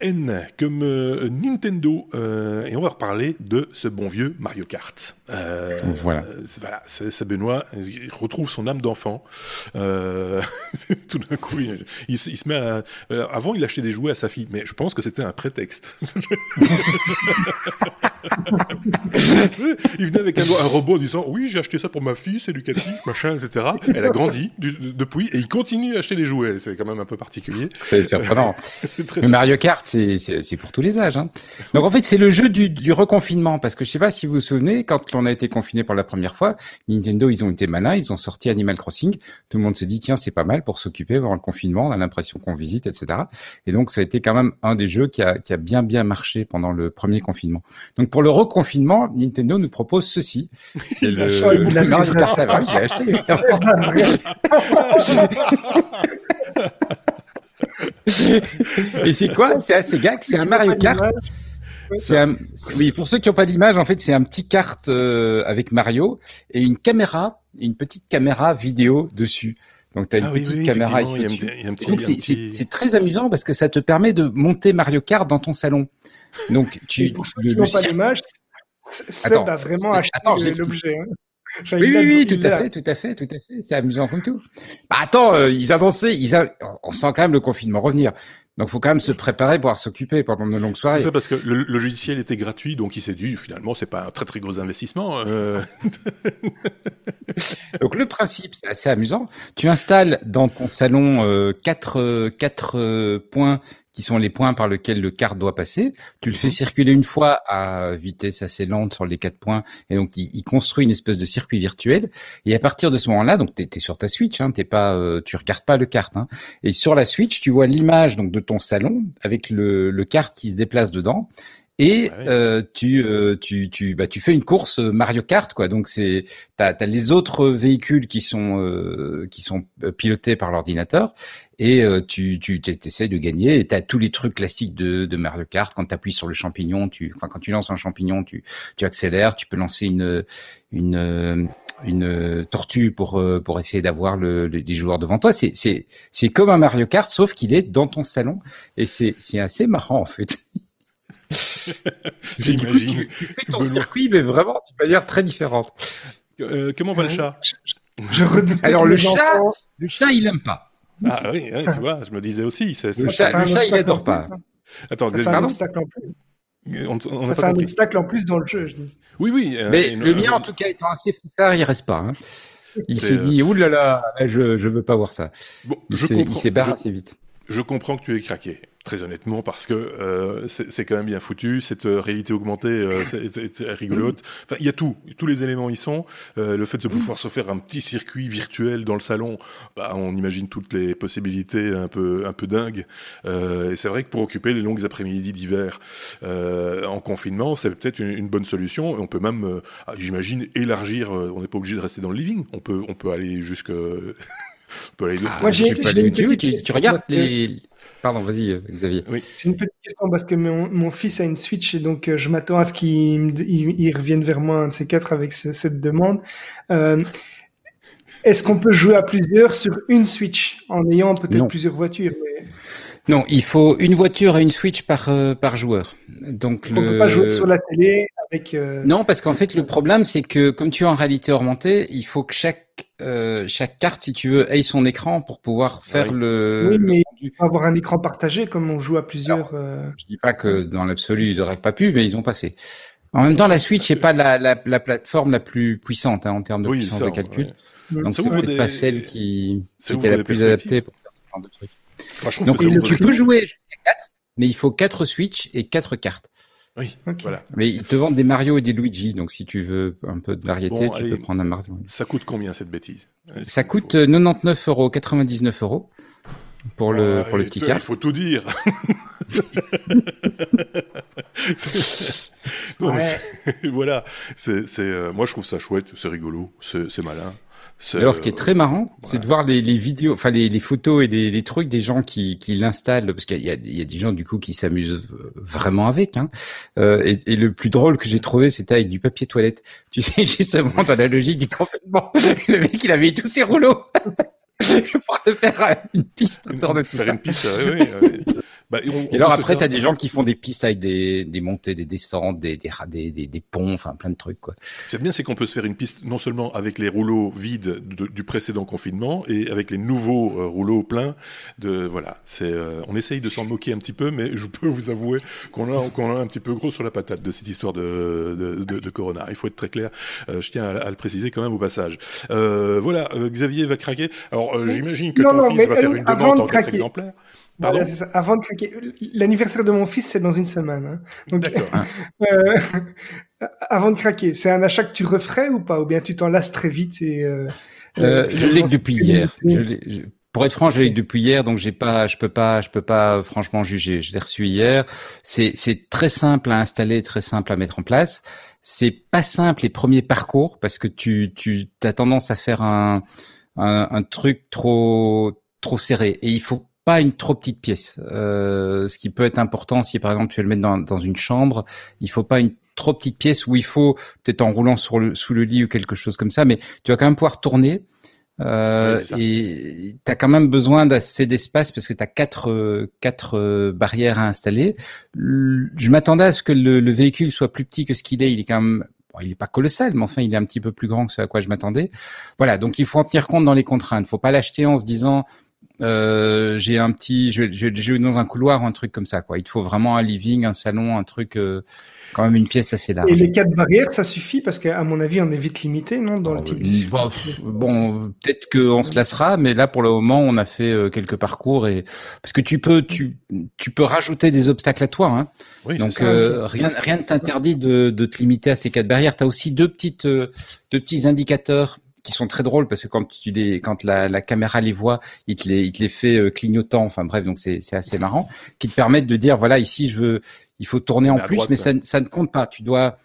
N comme euh, Nintendo euh, et on va reparler de ce bon vieux Mario Kart. Euh, voilà. Voilà, c'est Benoît, il retrouve son âme d'enfant. [LAUGHS] Tout d'un coup, il, il, il, se met à... Avant, il achetait des jouets à sa fille, mais je pense que c'était un prétexte. [LAUGHS] il venait avec un, un, robot en disant oui j'ai acheté ça pour ma fille c'est éducatif machin etc elle a grandi du, depuis et il continue à acheter des jouets c'est quand même un peu particulier c'est surprenant [LAUGHS] Mario Kart c'est pour tous les âges hein. donc en fait c'est le jeu du, du, reconfinement parce que je sais pas si vous vous souvenez quand on a été confiné pour la première fois Nintendo ils ont été malins ils ont sorti Animal Crossing tout le monde se dit tiens c'est pas mal pour s'occuper pendant le confinement on a l'impression qu'on visite etc et donc ça a été quand même un des jeux qui a, qui a bien bien marché pendant le premier confinement donc pour le reconfinement, Nintendo nous propose ceci. [LAUGHS] C'est le, le Mario Kart. J'ai acheté. [LAUGHS] [LAUGHS] Et c'est quoi? C'est assez gag. C'est un Mario Kart? C'est un, oui, pour ceux qui n'ont pas d'image, en fait, c'est un petit kart euh, avec Mario et une caméra, une petite caméra vidéo dessus. Donc tu as une ah, petite oui, oui, caméra ici. Donc c'est très amusant parce que ça te permet de monter Mario Kart dans ton salon. Donc tu, pour ceux qui n'ont pas l'image, Seb a vraiment acheté l'objet. Hein. Enfin, oui, oui, oui, tout à fait, tout à fait, tout à fait. C'est amusant comme tout. Bah, attends, euh, ils annonçaient, ils a... on sent quand même le confinement revenir. Donc, faut quand même se préparer pour s'occuper pendant de longues soirées. C'est parce que le, le, logiciel était gratuit, donc il s'est dit finalement c'est pas un très très gros investissement. Euh... [LAUGHS] donc le principe, c'est assez amusant. Tu installes dans ton salon euh, quatre quatre euh, points qui sont les points par lesquels le kart doit passer. Tu le fais mhm. circuler une fois à vitesse assez lente sur les quatre points, et donc il, il construit une espèce de circuit virtuel. Et à partir de ce moment-là, donc t'es es sur ta Switch, hein, t'es pas, euh, tu regardes pas le kart. Hein, et sur la Switch, tu vois l'image donc de ton salon avec le, le kart qui se déplace dedans et ah euh, tu, euh, tu, tu, bah, tu fais une course Mario Kart, quoi. Donc c'est, t'as as les autres véhicules qui sont euh, qui sont euh, pilotés par l'ordinateur et euh, tu, tu essaies de gagner. Et t'as tous les trucs classiques de, de Mario Kart. Quand tu appuies sur le champignon, tu, enfin quand tu lances un champignon, tu, tu accélères. Tu peux lancer une une une tortue pour pour essayer d'avoir le, le, les joueurs devant toi. C'est c'est c'est comme un Mario Kart, sauf qu'il est dans ton salon et c'est c'est assez marrant en fait. [LAUGHS] J'imagine. Tu, tu, fais ton circuit, mais vraiment d'une manière très différente. Euh, comment va le chat je, je Alors le chat, le chat, il aime pas. Ah oui, ouais, tu vois, je me disais aussi. C est, c est... Le, chat, le chat, il adore pas. Attends, ça fait un obstacle en plus. On, on ça fait un obstacle en plus dans le jeu, je dis. Oui, oui. Euh, mais le mien, en tout cas, étant assez foussard, il reste pas. Hein. Il s'est dit, oulala, là là, je, je veux pas voir ça. Bon, il s'est barré assez vite. Je comprends que tu es craqué très honnêtement, parce que euh, c'est quand même bien foutu. Cette euh, réalité augmentée, euh, c'est [COUGHS] rigolote. Enfin, il y a tout, tous les éléments y sont. Euh, le fait de pouvoir se faire un petit circuit virtuel dans le salon, bah, on imagine toutes les possibilités un peu un peu dingues. Euh, et c'est vrai que pour occuper les longues après-midi d'hiver en confinement, c'est peut-être une, une, bonne solution. on peut même, j'imagine, élargir. on n'est pas obligé de rester dans le living. On peut on peut aller jusque ah, Moi, j'ai tu, tu, regardes les. Pardon, vas-y, euh, Xavier. Oui. J'ai une petite question parce que mon, mon, fils a une Switch et donc euh, je m'attends à ce qu'il il, revienne vers moi un de ces quatre avec cette demande. Euh, Est-ce qu'on peut jouer à plusieurs sur une Switch en ayant peut-être plusieurs voitures? mais... Non, il faut une voiture et une Switch par euh, par joueur. Donc on le... peut pas jouer sur la télé avec. Euh... Non, parce qu'en fait le problème c'est que comme tu es en réalité augmentée, il faut que chaque euh, chaque carte, si tu veux, ait son écran pour pouvoir faire le. Oui, mais il faut avoir un écran partagé comme on joue à plusieurs. euh... Je dis pas que dans l'absolu ils auraient pas pu, mais ils ont pas fait. En même temps, la Switch n'est pas la, la, la, plateforme la plus puissante hein, en termes de oui, puissance ça, de calcul. Ouais. Donc c'est peut-être des... pas celle qui, qui était la plus adaptée pour faire ce genre de truc. Moi, Donc tu peux jouer jusqu'à 4, mais il faut 4 Switch et 4 cartes. Oui, okay. voilà. Mais ils te vendent des Mario et des Luigi, donc si tu veux un peu de variété, bon, tu allez, peux prendre un Mario. Ça coûte combien cette bêtise? Ça coûte 99 euros, 99 euros pour le ah, pour le petit carte. Il faut tout dire. [LAUGHS] [LAUGHS] non, ouais. [LAUGHS] voilà, c'est euh, moi je trouve ça chouette, c'est rigolo, c'est malin. Alors, ce qui est très marrant, ouais. c'est de voir les, les vidéos, enfin les, les, photos et les, les, trucs des gens qui, qui l'installent, parce qu'il y, y, a des gens du coup qui s'amusent vraiment avec. Hein. Euh, et, et, le plus drôle que j'ai trouvé, c'était avec du papier toilette. [LAUGHS] Tu sais justement dans la logique du confinement, [LAUGHS] le mec il avait tous ses rouleaux [LAUGHS] pour se faire une piste autour de tout faire ça. Une piste, oui, oui. Bah, on, et alors après, tu as des gens qui font des pistes avec des, des montées, des descentes, des, des, des, des ponts, enfin plein de trucs. quoi. C'est bien, c'est qu'on peut se faire une piste non seulement avec les rouleaux vides de, du précédent confinement et avec les nouveaux euh, rouleaux pleins. De voilà, c'est euh, on essaye de s'en moquer un petit peu, mais je peux vous avouer qu'on a, qu'on a un petit peu gros sur la patate de cette histoire de, de, de, de Corona. Il faut être très clair. Euh, je tiens à, à, le préciser quand même au passage. Euh, voilà, Xavier va craquer. Alors j'imagine que non, ton non, fils va faire une demande en quatre exemplaires. Pardon voilà. Avant de craquer, l'anniversaire de mon fils, c'est dans une semaine. Hein. Donc, [LAUGHS] euh, avant de craquer, c'est un achat que tu referais ou pas? Ou bien tu t'en lasses très vite et, euh, euh, Je l'ai depuis hier. Je je... Pour être franc, je l'ai depuis hier, donc j'ai pas, je peux pas, je peux pas franchement juger. Je l'ai reçu hier. C'est c'est très simple à installer, très simple à mettre en place. C'est pas simple les premiers parcours parce que tu tu as tendance à faire un un, un truc trop trop serré et il faut pas une trop petite pièce. Euh, ce qui peut être important si par exemple tu veux le mettre dans, dans une chambre, il faut pas une trop petite pièce où il faut peut-être en roulant sur le, sous le lit ou quelque chose comme ça, mais tu vas quand même pouvoir tourner. Euh, oui, et tu as quand même besoin d'assez d'espace parce que tu as quatre, quatre barrières à installer. Je m'attendais à ce que le, le, véhicule soit plus petit que ce qu'il est. Il est quand même Bon, il n'est pas colossal, mais enfin, il est un petit peu plus grand que ce à quoi je m'attendais. Voilà, donc il faut en tenir compte dans les contraintes. Il faut pas l'acheter en se disant euh, j'ai un petit, je vais, je vais dans un couloir ou un truc comme ça, quoi. Il te faut vraiment un living, un salon, un truc, euh, quand même une pièce assez large. Et les quatre barrières, ça suffit? Parce qu'à mon avis, on est vite limité, non, dans oh, le type. De... Bon, bon peut-être qu'on se lassera, mais là, pour le moment, on a fait euh, quelques parcours et parce que tu peux, tu, tu peux rajouter des obstacles à toi, hein. Oui, Donc ça, euh, rien, rien ne t'interdit de, de te limiter à ces quatre barrières. Tu as aussi deux petites, deux petits indicateurs qui sont très drôles parce que quand tu les, quand la, la, caméra les voit, il te les, il te les fait euh, clignotant. Enfin bref, donc c'est, c'est assez marrant, qui te permettent de dire voilà ici je veux, il faut tourner en plus, droite, mais ça, ça ne compte pas. Tu dois,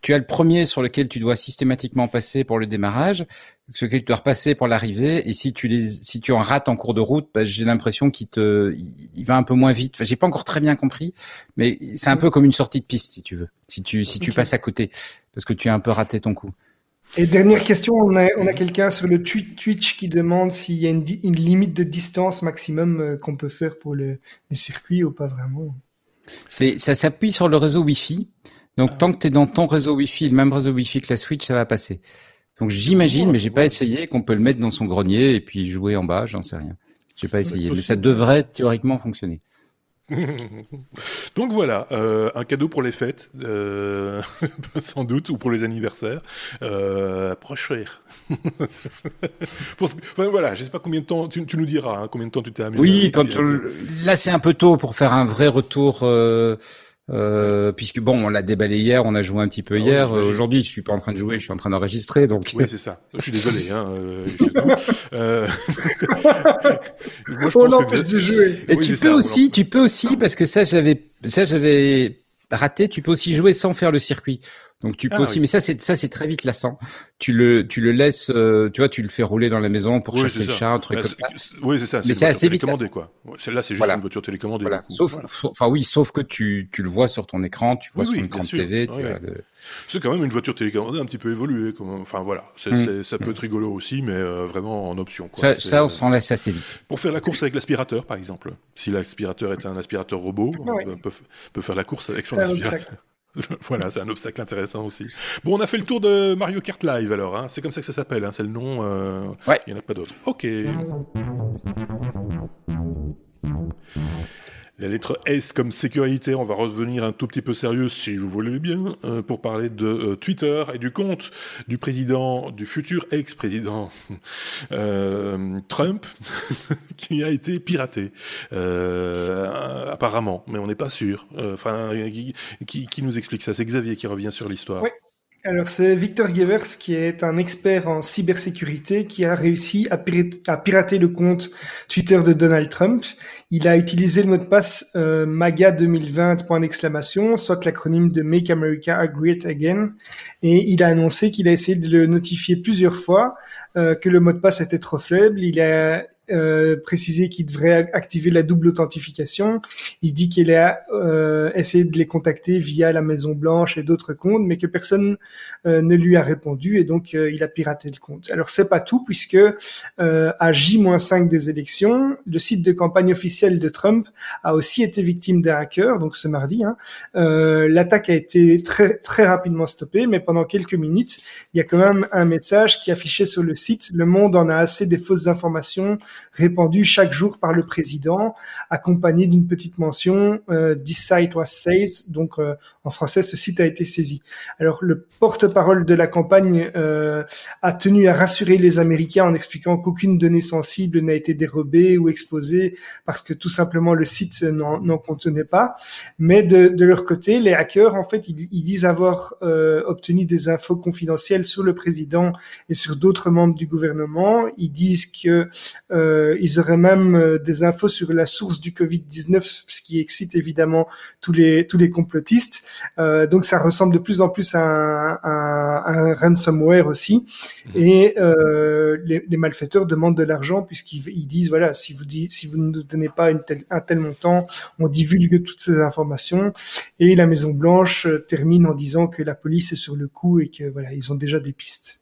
tu as le premier sur lequel tu dois systématiquement passer pour le démarrage, sur lequel tu dois repasser pour l'arrivée. Et si tu les, si tu en rates en cours de route, bah, j'ai l'impression qu'il te, il va un peu moins vite. Enfin, j'ai pas encore très bien compris, mais c'est un peu comme une sortie de piste si tu veux. Si tu, si tu passes à côté, parce que tu as un peu raté ton coup. Et dernière question, on a, on a quelqu'un sur le Twitch qui demande s'il y a une, une, limite de distance maximum euh, qu'on peut faire pour le, le, circuit ou pas vraiment. C'est, ça s'appuie sur le réseau Wi-Fi. Donc ah. tant que tu es dans ton réseau Wi-Fi, le même réseau Wi-Fi que la Switch, ça va passer. Donc j'imagine, mais j'ai pas essayé, qu'on peut le mettre dans son grenier et puis jouer en bas, j'en sais rien. J'ai pas essayé, mais ça devrait théoriquement fonctionner. [LAUGHS] Donc voilà, euh, un cadeau pour les fêtes, euh, [LAUGHS] sans doute, ou pour les anniversaires. Euh, proche [LAUGHS] enfin, voilà, je sais pas combien de temps, tu, nous diras hein, combien de temps tu t'es amusé. Oui, quand là c'est un peu tôt pour faire un vrai retour. Euh, euh, puisque bon, on l'a déballé hier, on a joué un petit peu ah hier. Aujourd'hui, je suis pas en train de jouer, je suis en train d'enregistrer, donc. Oui, c'est ça. Je suis désolé. Hein, euh, [LAUGHS] euh... [LAUGHS] Moi, je pense que de jouer. Et tu peux aussi, tu peux aussi, parce que ça, j'avais, ça, j'avais raté. Tu peux aussi jouer sans faire le circuit. Donc tu peux ah aussi, mais ça c'est ça c'est très vite lassant. Tu le tu le laisses, euh, tu vois, tu le fais rouler dans la maison pour chasser le chat, un truc bah, comme ça. Oui c'est ça. Mais c'est assez vite télécommandé quoi. Celle-là c'est juste une voiture télécommandée. Voilà. Sauf, enfin oui, sauf que tu tu le vois sur ton écran, tu vois sur ton écran de TV. C'est quand même une voiture télécommandée un petit peu évoluée. Enfin voilà, mm. ça peut être rigolo aussi, mais euh, vraiment en option. Quoi. Ça, ça on s'en laisse assez vite. Pour faire la course avec l'aspirateur par exemple, si l'aspirateur est un aspirateur robot, on peut, peut faire la course avec son aspirateur. [LAUGHS] voilà, c'est un obstacle intéressant aussi. Bon, on a fait le tour de Mario Kart Live alors, hein. c'est comme ça que ça s'appelle, hein. c'est le nom, euh... il n'y en a pas d'autre. Ok. La lettre S comme sécurité, on va revenir un tout petit peu sérieux, si vous voulez bien, euh, pour parler de euh, Twitter et du compte du président, du futur ex-président [LAUGHS] euh, Trump, [LAUGHS] qui a été piraté, apparemment, mais on n'est pas sûr. Enfin, qui, qui, nous explique ça? C'est Xavier qui revient sur l'histoire. Alors c'est Victor Gevers qui est un expert en cybersécurité qui a réussi à, pirater le compte Twitter de Donald Trump. Il a utilisé le mot de passe euh, MAGA 2020 point d'exclamation, soit l'acronyme de Make America Great Again, et il a annoncé qu'il a essayé de le notifier plusieurs fois, euh, que le mot de passe était trop faible. Il a euh, précisé qu'il devrait activer la double authentification. Il dit qu'il a euh, essayé de les contacter via la Maison Blanche et d'autres comptes, mais que personne euh, ne lui a répondu et donc euh, il a piraté le compte. Alors c'est pas tout puisque à J-5 des élections, le site de campagne officiel de Trump a aussi été victime d'un hacker, donc ce mardi. Hein. L'attaque a été très très rapidement stoppée, mais pendant quelques minutes, il y a quand même un message qui affichait sur le site "Le monde en a assez des fausses informations." Répandu chaque jour par le président, accompagné d'une petite mention euh, "This site was seized", donc euh, en français, ce site a été saisi. Alors le porte-parole de la campagne euh, a tenu à rassurer les Américains en expliquant qu'aucune donnée sensible n'a été dérobée ou exposée parce que tout simplement le site n'en contenait pas. Mais de, de, leur côté, les hackers, en fait, ils, ils disent avoir euh, obtenu des infos confidentielles sur le président et sur d'autres membres du gouvernement. Ils disent que euh, ils auraient même euh, des infos sur la source du Covid-19, ce qui excite évidemment tous les tous les complotistes. Euh, donc ça ressemble de plus en plus à un, à un ransomware aussi. Mmh. Et euh, les, les, malfaiteurs demandent de l'argent puisqu'ils disent voilà si vous dit, si vous ne nous donnez pas une un tel montant, on divulgue toutes ces informations. Et la Maison Blanche euh, termine en disant que la police est sur le coup et que voilà ils ont déjà des pistes.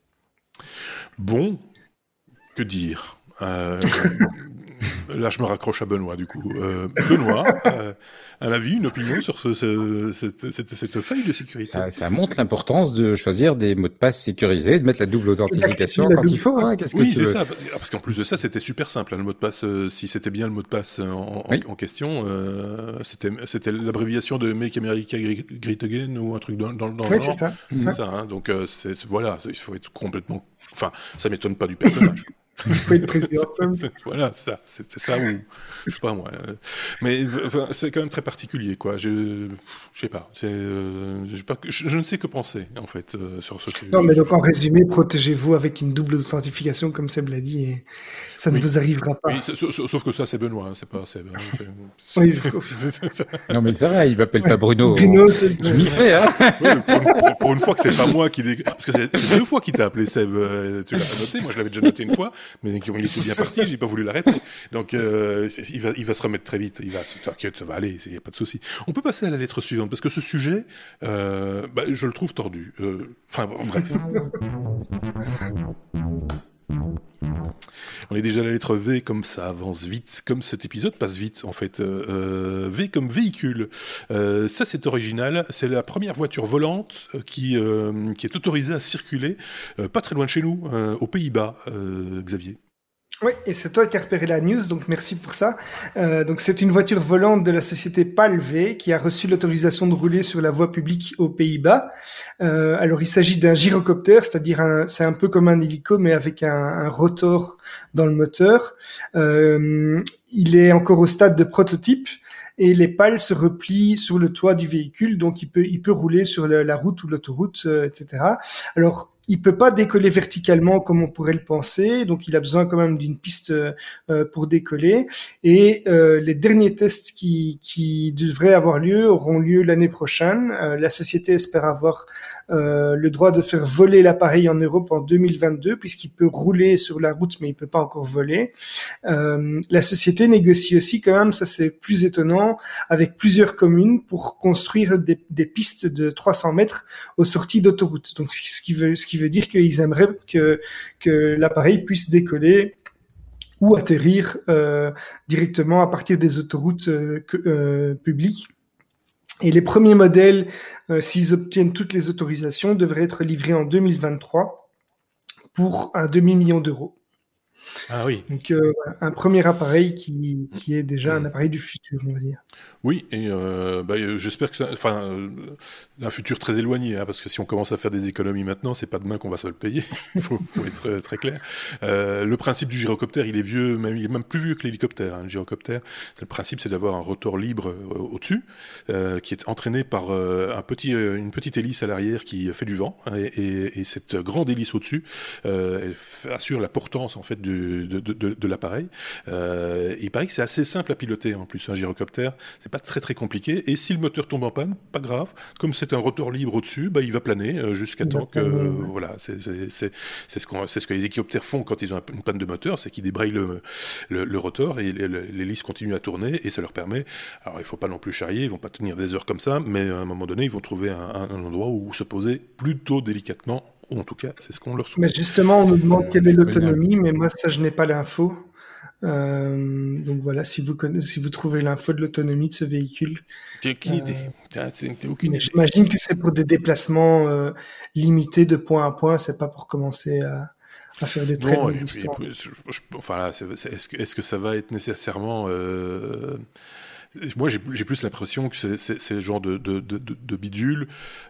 Bon, que dire? Euh, Là, je me raccroche à Benoît, du coup. Euh, Benoît, euh, un avis, une opinion sur ce, cette, cette, cette, faille de sécurité ça, ça montre l'importance de choisir des mots de passe sécurisés, de mettre la double authentification quand il faut. Hein, Qu'est-ce oui, c'est ça. Parce qu'en plus de ça, c'était super simple. Hein, le mot de passe, euh, si c'était bien le mot de passe en, en question, euh, c'était l'abréviation de Make America Great Again ou un truc dans, dans, dans oui, le genre. C'est ça. C'est ça hein, donc, euh, voilà, il faut être complètement... Enfin, ça m'étonne pas du personnage. [LAUGHS] [LAUGHS] voilà, ça, c'est ça ou je sais pas moi. Euh, mais c'est quand même très particulier, quoi. Je, je sais pas. Euh, je, je, ne sais que penser en fait euh, sur ce sujet. Non, mais donc en résumé, protégez-vous avec une double authentification, comme Seb l'a dit, et ça ne vous arrivera pas. Oui, sauf, que ça, c'est Benoît, hein, c'est pas Seb. Hein, [LAUGHS] oui, [LAUGHS] non, mais c'est vrai, il m'appelle pas Bruno. Bruno je m'y fais, hein. pour, une, fois que c'est pas moi qui, parce que c'est deux fois qu'il t'a appelé Seb. Tu l'as noté, moi je l'avais déjà noté une fois mais il était bien parti, j'ai pas voulu l'arrêter. Donc euh, il, va, il va se remettre très vite. Il va, t'inquiète, ça va aller, il n'y a pas de souci. On peut passer à la lettre suivante parce que ce sujet, euh, bah, je le trouve tordu. Euh, enfin bref. On est déjà à la lettre V, comme ça avance vite, comme cet épisode passe vite en fait. Euh, v comme véhicule. Euh, ça c'est original, c'est la première voiture volante euh, qui, qui est autorisée à circuler pas très loin de chez nous, aux Pays-Bas, Xavier. Oui, et c'est toi qui as repéré la news, donc merci pour ça. Euh, donc c'est une voiture volante de la société Palv qui a reçu l'autorisation de rouler sur la voie publique aux Pays-Bas. Euh, alors il s'agit d'un gyrocoptère, c'est-à-dire c'est un peu comme un hélico mais avec un, un rotor dans le moteur. Euh, il est encore au stade de prototype et les pales se replient sur le toit du véhicule, donc il peut il peut rouler sur la, route ou l'autoroute, euh, etc. Alors il peut pas décoller verticalement comme on pourrait le penser, donc il a besoin quand même d'une piste euh, pour décoller. Et euh, les derniers tests qui, devraient avoir lieu auront lieu l'année prochaine. Euh, la société espère avoir euh, le droit de faire voler l'appareil en Europe en 2022, puisqu'il peut rouler sur la route, mais il peut pas encore voler. Euh, la société négocie aussi quand même, ça c'est plus étonnant, avec plusieurs communes pour construire des, pistes de 300 mètres aux sorties d'autoroute. Donc ce qui veut ce qui veut dire qu'ils aimeraient que, que l'appareil puisse décoller ou atterrir euh, directement à partir des autoroutes euh, euh, publiques. Et les premiers modèles, s'ils obtiennent toutes les autorisations, devraient être livrés en 2023 pour un demi-million d'euros. Ah oui. Donc un premier appareil qui, qui est déjà un appareil du futur, on va dire. Oui, et euh, bah, euh, j'espère que ça, enfin, euh, un futur très éloigné, hein, parce que si on commence à faire des économies maintenant, c'est pas demain qu'on va se le payer. [LAUGHS] Il faut, être très, clair. Le principe du gyrocoptère, il est vieux, même, il est même plus vieux que l'hélicoptère. Hein, le gyrocoptère, le principe, c'est d'avoir un rotor libre au-dessus, qui est entraîné par un petit, une petite hélice à l'arrière qui fait du vent, hein, et, et, et cette grande hélice au-dessus assure la portance en fait de, de l'appareil. il paraît que c'est assez simple à piloter en plus un gyrocoptère pas très très compliqué. Et si le moteur tombe en panne, pas grave. Comme c'est un rotor libre au-dessus, bah, il va planer euh, jusqu'à temps que voilà, c'est ce, qu'on c'est ce que les hélicoptères font quand ils ont une panne de moteur, c'est qu'ils débrayent le, le, rotor et l'hélice continue à tourner et ça leur permet. Alors il faut pas non plus charrier, ils vont pas tenir des heures comme ça, mais à un moment donné, ils vont trouver un, un endroit où se poser plutôt délicatement. Ou en tout cas, c'est ce qu'on leur souhaite. Mais justement, on nous demande quelle est l'autonomie, mais moi ça, je n'ai pas l'info. Euh, donc voilà, si vous si vous trouvez l'info de l'autonomie de ce véhicule. J'ai aucune idée. Euh, j'imagine que c'est pour des déplacements euh, limités de point à point. C'est pas pour commencer à, à faire des très longues distances. Enfin est-ce que, est que, ça va être nécessairement euh, moi, j'ai plus l'impression que c'est le genre de, de, de, de bidule.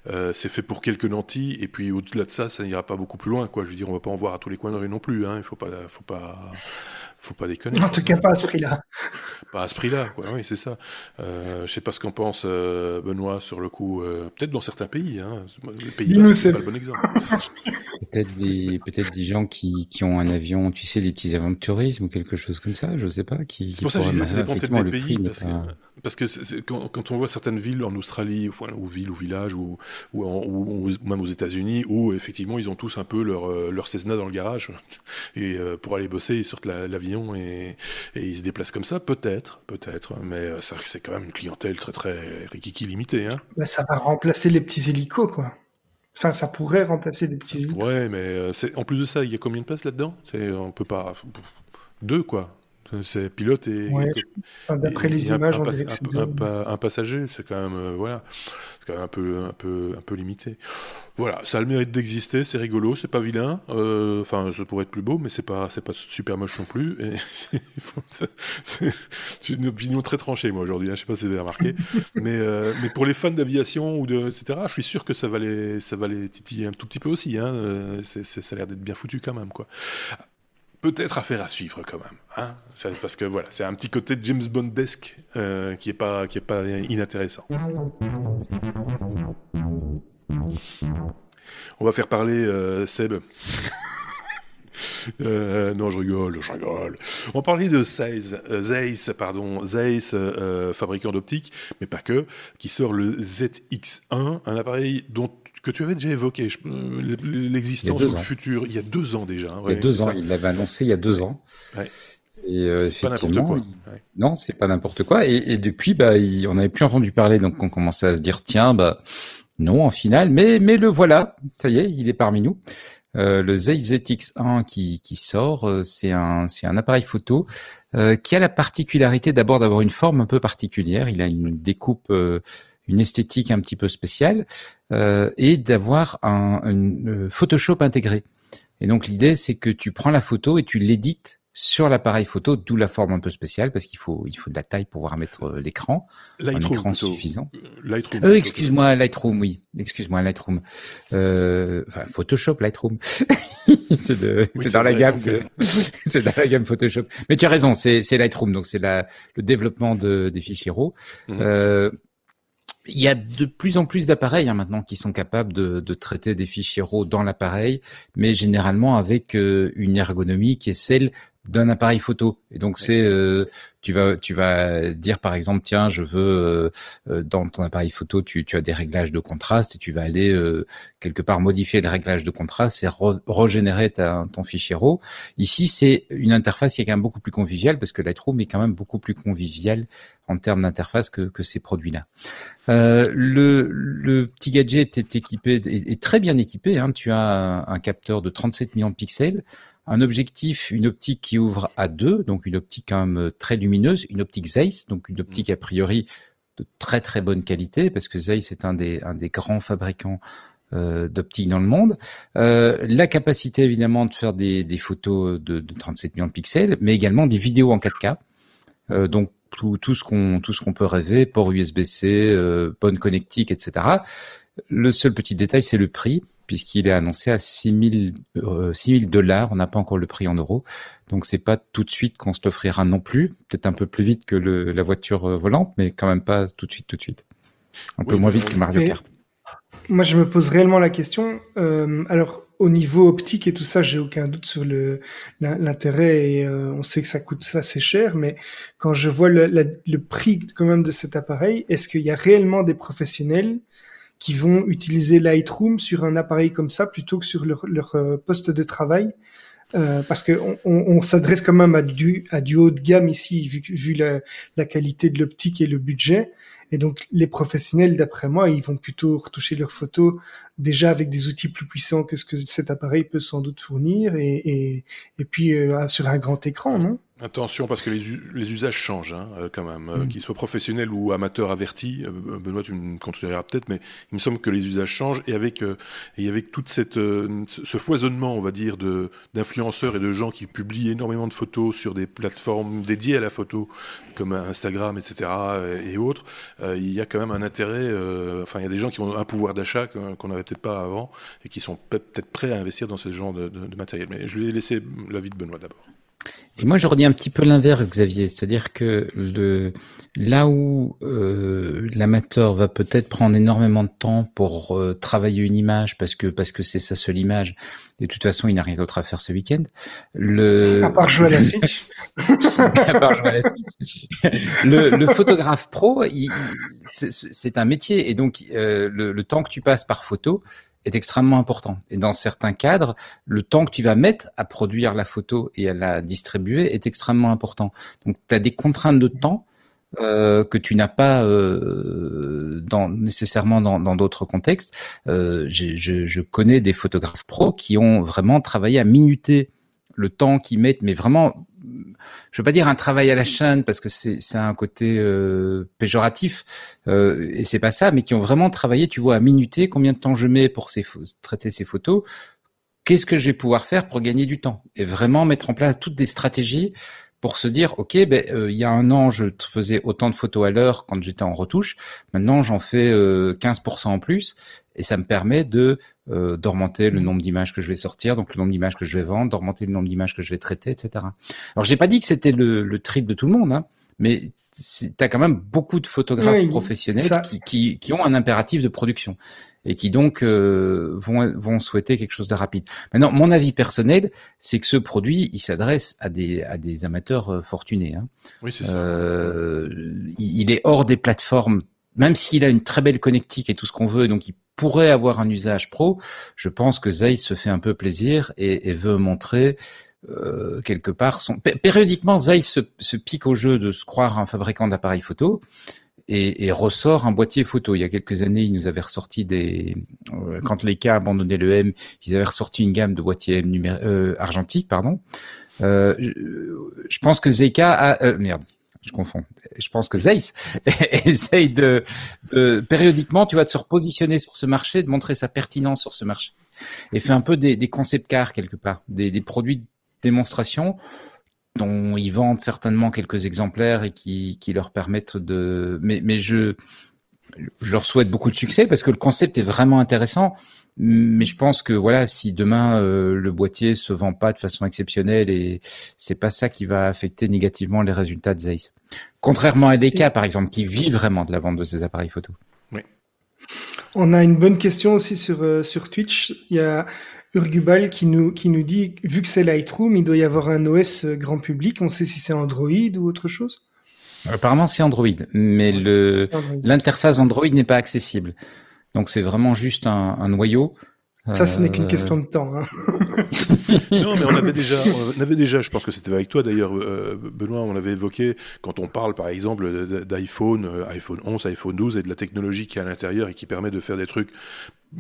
Euh, c'est fait pour quelques nantis, et puis au-delà de ça, ça n'ira pas beaucoup plus loin. Quoi. Je veux dire, on va pas en voir à tous les coins de rue non plus. Hein. Il faut pas, faut pas, faut pas déconner. En tout cas, pas à ce prix-là. Pas à ce prix-là, quoi. Oui, c'est ça. Euh, je sais pas ce qu'en pense euh, Benoît sur le coup. Euh, peut-être dans certains pays. Hein. Les pays c'est pas le bon exemple. [LAUGHS] peut-être des, peut-être des gens qui, qui ont un avion, tu sais, des petits avions de tourisme ou quelque chose comme ça. Je sais pas. Qui, c'est pour ça que je disais, ça dépend peut-être des pays. Parce que, parce que quand, quand, on voit certaines villes en Australie, ou, ou villes ou villages, ou, ou, ou, même aux États-Unis, où effectivement ils ont tous un peu leur, euh, leur Cessna dans le garage, [LAUGHS] et euh, pour aller bosser, ils sortent l'avion et, et, ils se déplacent comme ça, peut-être, peut-être, mais euh, c'est quand même une clientèle très très rikiki limitée. Hein. Bah, ça va remplacer les petits hélicos, quoi. Enfin, ça pourrait remplacer les petits hélicos. Ouais, mais en plus de ça, il y a combien de places là-dedans? On peut pas. Deux, quoi. C'est pilote et. D'après les images, un, on un, passager, c'est quand même euh, voilà, c'est quand même un peu un peu un peu limité. Voilà, ça a le mérite d'exister, c'est rigolo, c'est pas vilain. Euh, enfin, ça pourrait être plus beau, mais c'est pas c'est pas super moche non plus. [LAUGHS] C'est une opinion très tranchée moi aujourd'hui. Hein, je sais pas si vous avez remarqué, [LAUGHS] mais euh, mais pour les fans d'aviation ou de etc, je suis sûr que ça va les ça va les titiller un tout petit peu aussi. Hein, ça a l'air d'être bien foutu quand même quoi peut-être affaire à suivre quand même, hein parce que voilà, c'est un petit côté James Bondesque euh, qui est pas est pas inintéressant. On va faire parler euh, Seb. [LAUGHS] Euh, non, je rigole, je rigole. On parler de Zeiss, Zeiss pardon, Zeiss, fabricant d'optique, mais pas que, qui sort le ZX1, un appareil dont que tu avais déjà évoqué, euh, l'existence ou le futur, il y a deux ans déjà. il y a deux ans, il l'avait annoncé il y a deux ans. Ouais. Et euh, effectivement, quoi. non, c'est pas n'importe quoi. Et, et, depuis, bah, on n'avait plus entendu parler, donc on commençait à se dire, tiens, bah, non, en finale, mais mais le voilà, ça y est, il est parmi nous. Euh, le Zeiss ZX1 qui, qui sort, euh, c'est un c'est un appareil photo euh, qui a la particularité d'abord d'avoir une forme un peu particulière. Il a une découpe une esthétique un petit peu spéciale euh, et d'avoir un, euh, Photoshop intégré. Et donc l'idée, c'est que tu prends la photo et tu l'édites sur l'appareil photo, d'où la forme un peu spéciale parce qu'il faut il faut de la taille pour pouvoir mettre euh, l'écran, un écran suffisant. Lightroom. Euh, excuse-moi, Lightroom, oui. Excuse-moi, Lightroom. Euh, enfin, Photoshop, Lightroom. [LAUGHS] c'est dans la gamme. [LAUGHS] c'est dans la gamme Photoshop. Mais tu as raison, c'est Lightroom, donc c'est le développement de, des fichiers RAW. Mhm. Euh, il y a de plus en plus d'appareils hein, maintenant qui sont capables de, traiter des fichiers RAW dans l'appareil, mais généralement avec euh, une ergonomie qui est celle d'un appareil photo. Et donc c'est euh, tu vas tu vas dire par exemple tiens je veux euh, euh, dans ton appareil photo tu, tu as des réglages de contraste et tu vas aller quelque part modifier les réglages de contraste et régénérer ta, ton fichier RAW. Ici c'est une interface qui est quand même beaucoup plus conviviale parce que Lightroom est quand même beaucoup plus convivial en termes d'interface que, que ces produits-là. le, le petit gadget est équipé est, très bien équipé. Hein. Tu as un capteur de 37 millions de pixels un objectif, une optique qui ouvre à deux, donc une optique quand même euh, très lumineuse, une optique Zeiss, donc une optique mm. a priori de très très bonne qualité, parce que Zeiss est un des, un des grands fabricants euh, d'optique dans le monde. Euh, la capacité évidemment de faire des, des photos de, de, 37 millions de pixels, mais également des vidéos en 4K. Euh, donc tout, tout ce qu'on tout ce qu'on peut rêver, port USB-C, euh, bonne connectique, etc. Le seul petit détail, c'est le prix, puisqu'il est annoncé à 6 000, euh, dollars. On n'a pas encore le prix en euros. Donc, c'est pas tout de suite qu'on se l'offrira non plus. Peut-être un peu plus vite que la voiture euh, volante, mais quand même pas tout de suite, tout de suite. Un peu moins vite que Mario Kart. Moi, je me pose réellement la question. Euh, alors, au niveau optique et tout ça, j'ai aucun doute sur le l'intérêt et on sait que ça coûte ça c'est cher, mais quand je vois le, le prix quand même de cet appareil, est-ce qu'il y a réellement des professionnels qui vont utiliser Lightroom sur un appareil comme ça plutôt que sur leur, leur euh, poste de travail. Euh, parce que on, s'adresse quand même à du, à du haut de gamme ici, vu, vu la, la qualité de l'optique et le budget. Et donc, les professionnels, d'après moi, ils vont plutôt retoucher leurs photos déjà avec des outils plus puissants que ce que cet appareil peut sans doute fournir et, et, et puis euh, sur un grand écran, non? Attention parce que les, les usages changent hein, euh, quand même, euh, mm. qu'ils soient professionnels ou amateurs avertis. Benoît, tu me contrediras peut-être, mais il me semble que les usages changent et avec et avec toute cette ce foisonnement, on va dire, de d'influenceurs et de gens qui publient énormément de photos sur des plateformes dédiées à la photo comme Instagram, etc. et autres, il y a quand même un intérêt. enfin, il y a des gens qui ont un pouvoir d'achat qu'on n'avait peut-être pas avant et qui sont peut-être prêts à investir dans ce genre de, matériel. Mais je vais laisser l'avis de Benoît d'abord. Et moi, je redis un petit peu l'inverse, Xavier. C'est-à-dire que le, là où euh, l'amateur va peut-être prendre énormément de temps pour euh, travailler une image parce que parce que c'est sa seule image, de toute façon, il n'a rien d'autre à faire ce week-end. Le... À part jouer à la Switch. [LAUGHS] à part jouer à la Switch. le, le photographe pro, c'est un métier et donc euh, le, le temps que tu passes par photo, est extrêmement important. Et dans certains cadres, le temps que tu vas mettre à produire la photo et à la distribuer est extrêmement important. Donc, tu as des contraintes de temps euh, que tu n'as pas euh, dans, nécessairement dans d'autres contextes. Euh, je, je, connais des photographes pros qui ont vraiment travaillé à minuter le temps qu'ils mettent, mais vraiment je veux pas dire un travail à la chaîne parce que c'est un côté euh, péjoratif euh, et c'est pas ça, mais qui ont vraiment travaillé, tu vois, à minuter combien de temps je mets pour traiter ces photos, qu'est-ce que je vais pouvoir faire pour gagner du temps et vraiment mettre en place toutes des stratégies pour se dire ok ben euh, il y a un an je faisais autant de photos à l'heure quand j'étais en retouche. Maintenant j'en fais 15% en plus. Et ça me permet de euh, d'augmenter le nombre d'images que je vais sortir, donc le nombre d'images que je vais vendre, d'augmenter le nombre d'images que je vais traiter, etc. Alors j'ai pas dit que c'était le, le trip de tout le monde, hein, mais tu as quand même beaucoup de photographes professionnels qui, qui, qui, ont un impératif de production et qui donc euh, vont, vont souhaiter quelque chose de rapide. Maintenant, mon avis personnel, c'est que ce produit, il s'adresse à des, à des amateurs euh, fortunés. Hein. Oui, c'est ça. Euh, il est hors des plateformes même s'il a une très belle connectique et tout ce qu'on veut, donc il pourrait avoir un usage pro, je pense que Zeiss se fait un peu plaisir et, veut montrer euh, quelque part son. Périodiquement, Zeiss se, pique au jeu de se croire un fabricant d'appareils photo. Et, ressort un boîtier photo. Il y a quelques années, ils nous avaient ressorti des, euh, quand Leica a abandonné le M, ils avaient ressorti une gamme de boîtiers M euh, argentiques, pardon. Euh, je, je, pense que Zeica a, merde, je confonds. Je pense que Zeiss [LAUGHS] essaye de, périodiquement, tu vas de se repositionner sur ce marché, de montrer sa pertinence sur ce marché, et fait un peu des, des concept cars quelque part, des, des produits démonstration dont ils vendent certainement quelques exemplaires et qui, qui leur permettent de. Mais, mais je, je leur souhaite beaucoup de succès parce que le concept est vraiment intéressant. Mais je pense que voilà, si demain euh, le boîtier se vend pas de façon exceptionnelle et c'est pas ça qui va affecter négativement les résultats de Zeiss. Contrairement à DK par exemple, qui vit vraiment de la vente de ces appareils photo. Oui. On a une bonne question aussi sur euh, sur Twitch. Il y a Urgubal qui nous qui nous dit vu que c'est Lightroom, il doit y avoir un OS grand public. On sait si c'est Android ou autre chose. Apparemment, c'est Android, mais le l'interface Android n'est pas accessible. Donc c'est vraiment juste un, un noyau. Ça, ce n'est qu'une euh, question de temps. Hein. [LAUGHS] non, mais on avait déjà, [LAUGHS] on avait déjà, je pense que c'était avec toi d'ailleurs, euh, Benoît, on avait évoqué quand on parle par exemple d'iPhone, euh, iPhone 11, iPhone 12 et de la technologie qui est à l'intérieur et qui permet de faire des trucs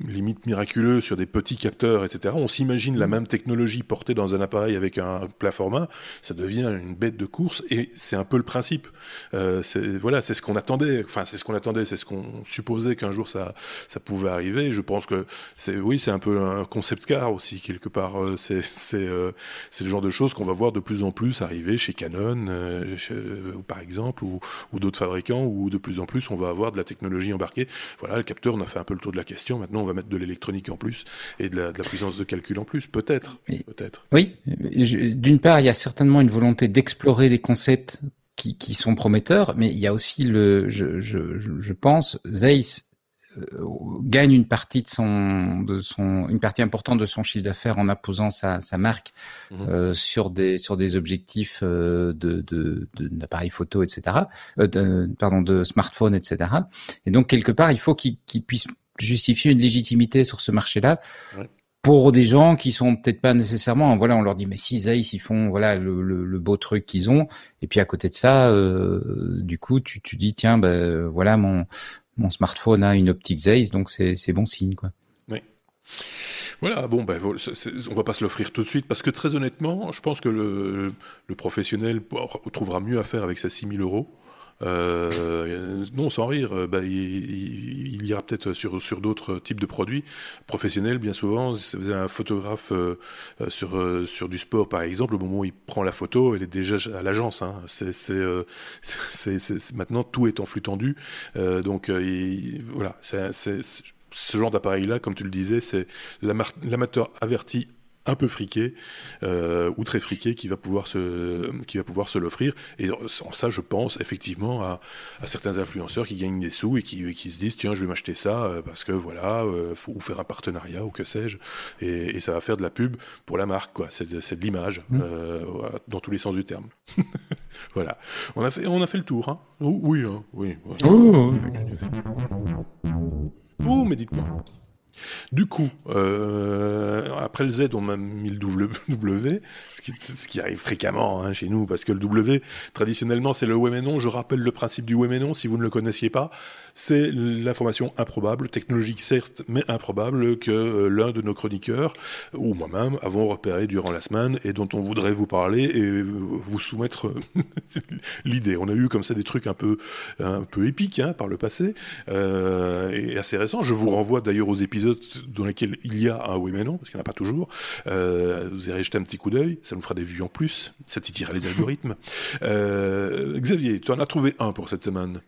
limite miraculeux sur des petits capteurs, etc. On s'imagine la mm. même technologie portée dans un appareil avec un plat format, ça devient une bête de course et c'est un peu le principe. Euh, voilà, c'est ce qu'on attendait. Enfin, c'est ce qu'on attendait, c'est ce qu'on supposait qu'un jour ça ça pouvait arriver. Je pense que c'est oui, c'est un peu un concept car aussi quelque part. Euh, c'est c'est euh, c'est le genre de choses qu'on va voir de plus en plus arriver chez Canon, euh, par exemple, ou, ou d'autres fabricants, où de plus en plus on va avoir de la technologie embarquée. Voilà, le capteur, on a fait un peu le tour de la question. Maintenant on va mettre de l'électronique en plus et de la, puissance de calcul en plus, peut-être. Peut-être. Oui, d'une part, il y a certainement une volonté d'explorer des concepts qui, qui, sont prometteurs, mais il y a aussi le, je, je, je pense, Zeiss euh, gagne une partie de son, de son, une partie importante de son chiffre d'affaires en imposant sa, sa marque mhm. euh, sur des sur des objectifs euh, de d'appareils photo, etc. Euh, de, pardon, de smartphones, etc. Et donc quelque part, il faut qu'il qu puisse justifier une légitimité sur ce marché-là. Pour des gens qui sont peut-être pas nécessairement, voilà, on leur dit mais si Zeiss ils font voilà le, le, beau truc qu'ils ont, et puis à côté de ça, euh, du coup tu, tu dis tiens ben voilà mon mon smartphone a une optique Zeiss donc c'est c'est bon signe quoi. Oui. Voilà, bon, ben, on va pas se l'offrir tout de suite parce que très honnêtement, je pense que le, le professionnel trouvera mieux à faire avec sa 6000 euros euh, non, sans rire, euh, bah, il, ira peut-être sur, sur d'autres types de produits professionnels. Bien souvent, c'est un photographe euh, sur, sur du sport, par exemple, au moment où il prend la photo, il est déjà à l'agence. Hein. [LAUGHS] Maintenant, tout est en flux tendu. donc, il, voilà, c'est, ce genre d'appareil-là, comme tu le disais, c'est l'amateur averti un peu friqué euh, ou très friqué qui va pouvoir se qui va pouvoir se l'offrir. Et en ça je pense effectivement à, à, certains influenceurs qui gagnent des sous et qui, qui se disent tiens je vais m'acheter ça euh, parce que voilà euh, faut ou faire un partenariat ou que sais-je. Et, et, ça va faire de la pub pour la marque quoi. C'est de, de l'image mmh. euh, dans tous les sens du terme. [LAUGHS] Voilà. On a fait on a fait le tour hein. Oui hein, oui, oui. Oh, oh mais dites-moi du coup, euh, après le Z, on a mis le W, [LAUGHS] ce qui, arrive fréquemment hein, chez nous, parce que le W, traditionnellement, c'est le oui mais non. Je rappelle le principe du oui mais non, si vous ne le connaissiez pas c'est l'information improbable, technologique certes, mais improbable, que euh, l'un de nos chroniqueurs, ou moi-même, avons repéré durant la semaine et dont on voudrait vous parler et euh, vous soumettre [LAUGHS] l'idée. On a eu comme ça des trucs un peu, un peu épiques hein, par le passé et assez récents. Je vous renvoie d'ailleurs aux épisodes dans lesquels il y a un oui mais non, parce qu'il n'y en a pas toujours. Euh, vous irez jeter un petit coup d'œil, ça nous fera des vues en plus, ça titillera les algorithmes. [LAUGHS] Euh, Xavier, tu en as trouvé un pour cette semaine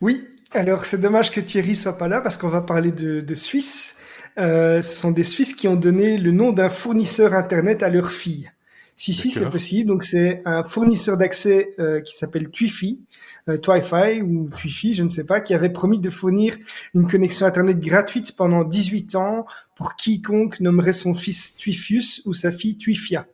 oui, alors c'est dommage que Thierry soit pas là parce qu'on va parler de, de Suisse. Euh, ce sont des Suisses qui ont donné le nom d'un fournisseur internet à leur fille. Si si c'est possible, donc c'est un fournisseur d'accès euh, qui s'appelle Twifi, euh, Twifi ou Twifi, je ne sais pas, qui avait promis de fournir une connexion internet gratuite pendant 18 ans pour quiconque nommerait son fils Twifius ou sa fille Twifia.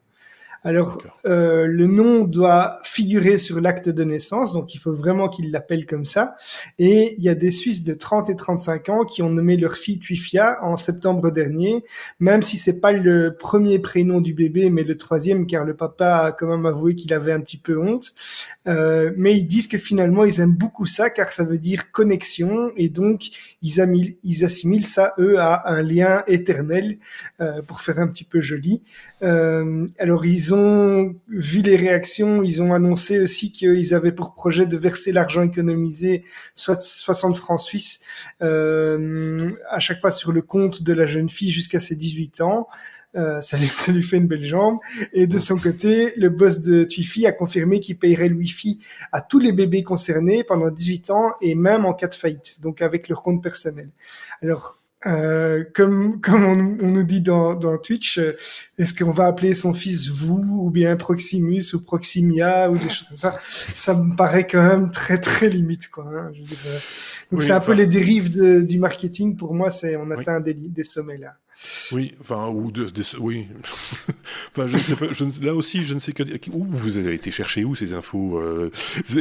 Alors, euh, le nom doit figurer sur l'acte de naissance, donc il faut vraiment qu'il l'appelle comme ça. Et il y a des Suisses de 30 et 35 ans qui ont nommé leur fille Tuifia en septembre dernier, même si c'est pas le premier prénom du bébé, mais le troisième, car le papa a quand même avoué qu'il avait un petit peu honte. Euh, mais ils disent que finalement, ils aiment beaucoup ça, car ça veut dire connexion, et donc ils, ils assimilent ça, eux, à un lien éternel, euh, pour faire un petit peu joli. Euh, alors, ils ont vu les réactions, ils ont annoncé aussi qu'ils avaient pour projet de verser l'argent économisé, soit 60 francs suisses, euh, à chaque fois sur le compte de la jeune fille jusqu'à ses 18 ans. Euh, ça, lui, [LAUGHS] ça lui fait une belle jambe. Et de son côté, le boss de Twifi a confirmé qu'il payerait le Wi-Fi à tous les bébés concernés pendant 18 ans et même en cas de faillite, donc avec leur compte personnel. Alors, euh, comme comme on, nous dit dans, dans Twitch, euh, est-ce qu'on va appeler son fils vous ou bien Proximus ou Proximia ou des choses comme ça? Ça me paraît quand même très très limite quoi. Hein, je euh. donc c'est un peu les dérives de, du marketing pour moi. C'est on atteint des, des sommets là. Oui, enfin, ou de, oui. [LAUGHS] enfin, je ne sais pas, je, là aussi, je ne sais que où vous avez été chercher où ces infos. Euh, je,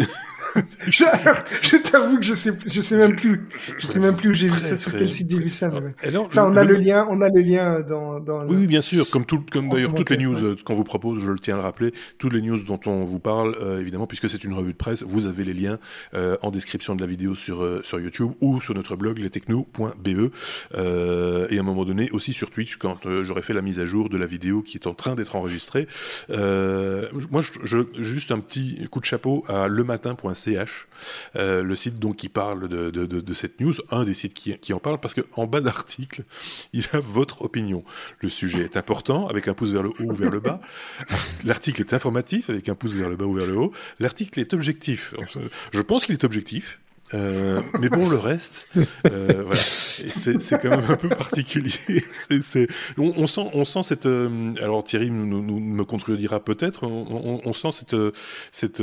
[LAUGHS] je t'avoue que je sais, je sais même plus, je sais même plus où j'ai vu ça, sur quel site j'ai vu ça. enfin, on a le, lien, on a le lien dans. dans oui, bien sûr, comme tout, comme d'ailleurs toutes les news euh, qu'on vous propose, je le tiens à le rappeler, toutes les news dont on vous parle, euh, évidemment, puisque c'est une revue de presse, vous avez les liens euh, en description de la vidéo sur sur YouTube ou sur notre blog lestechno.be et à un moment donné aussi sur Twitch quand euh, j'aurai fait la mise à jour de la vidéo qui est en train d'être enregistrée. Euh, moi, je, juste un petit coup de chapeau à lematin.ch, euh, le site donc qui parle de, cette news, un des sites qui, qui en parle, parce qu'en bas d'article, [LAUGHS] il y a votre opinion. Le sujet est important, avec un pouce vers le haut ou vers le bas. [LAUGHS] L'article est informatif, avec un pouce vers le bas ou vers le haut. L'article est objectif. Je pense qu'il est objectif. Euh, mais bon, le reste, euh, voilà, c'est quand même un peu particulier. [LAUGHS] c'est on, on, sent, on sent cette. Euh, alors Thierry nous, nous, me contredira peut-être. On, on, sent cette, cette,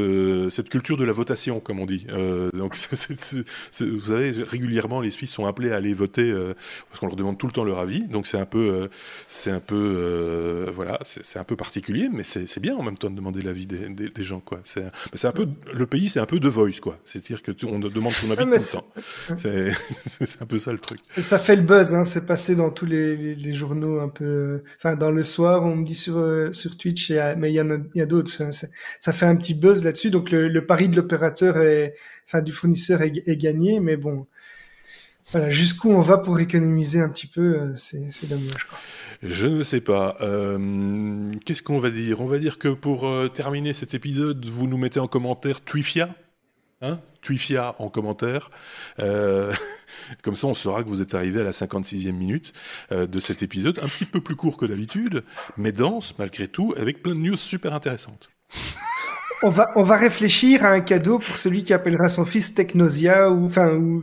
cette culture de la votation, comme on dit. Euh, donc, [LAUGHS] vous savez, régulièrement, les Suisses sont appelés à aller voter parce qu'on leur demande tout le temps leur avis. Donc c'est un peu, c'est un peu, voilà, c'est un peu particulier, mais c'est bien en même temps de demander l'avis des, des, des, gens, quoi. C'est un peu le pays, c'est un peu de voice, quoi. C'est-à-dire que on demande on ah, [LAUGHS] C'est un peu ça le truc. Ça fait le buzz, hein, c'est passé dans tous les, les, journaux un peu. Enfin, dans le soir, on me dit sur euh, sur Twitch, mais il y en a, il y a d'autres. Ça, fait un petit buzz là-dessus. Donc le, le pari de l'opérateur enfin du fournisseur est, est, gagné, mais bon. Voilà, jusqu'où on va pour économiser un petit peu, euh, c'est dommage. Quoi. Je ne sais pas. Euh, Qu'est-ce qu'on va dire? On va dire que pour euh, terminer cet épisode, vous nous mettez en commentaire Twifia. Hein? Twifia en commentaire. Euh, [LAUGHS] comme ça, on saura que vous êtes arrivé à la 56e minute euh, de cet épisode, un petit peu plus court que d'habitude, mais dense malgré tout, avec plein de news super intéressantes. On va, on va réfléchir à un cadeau pour celui qui appellera son fils Technosia ou, enfin, ou,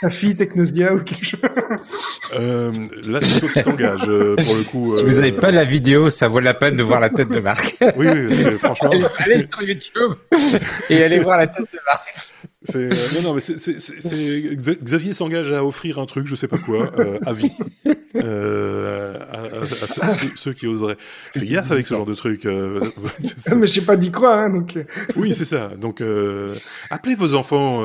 ta fille Technosia ou quelque chose. Euh, là, c'est toi qui t'engage, euh, pour le coup. Si vous n'avez pas la vidéo, ça vaut la peine de voir la tête de Marc. oui, oui, franchement. Allez, sur YouTube [LAUGHS] et allez voir la tête de Marc. C'est euh, non non mais c'est Xavier s'engage à offrir un truc je sais pas quoi euh, à vie euh, à, ceux, qui oseraient. Fais gaffe avec ce genre de truc. Euh, [LAUGHS] mais j'ai pas dit quoi hein, donc. oui c'est ça donc appelez vos enfants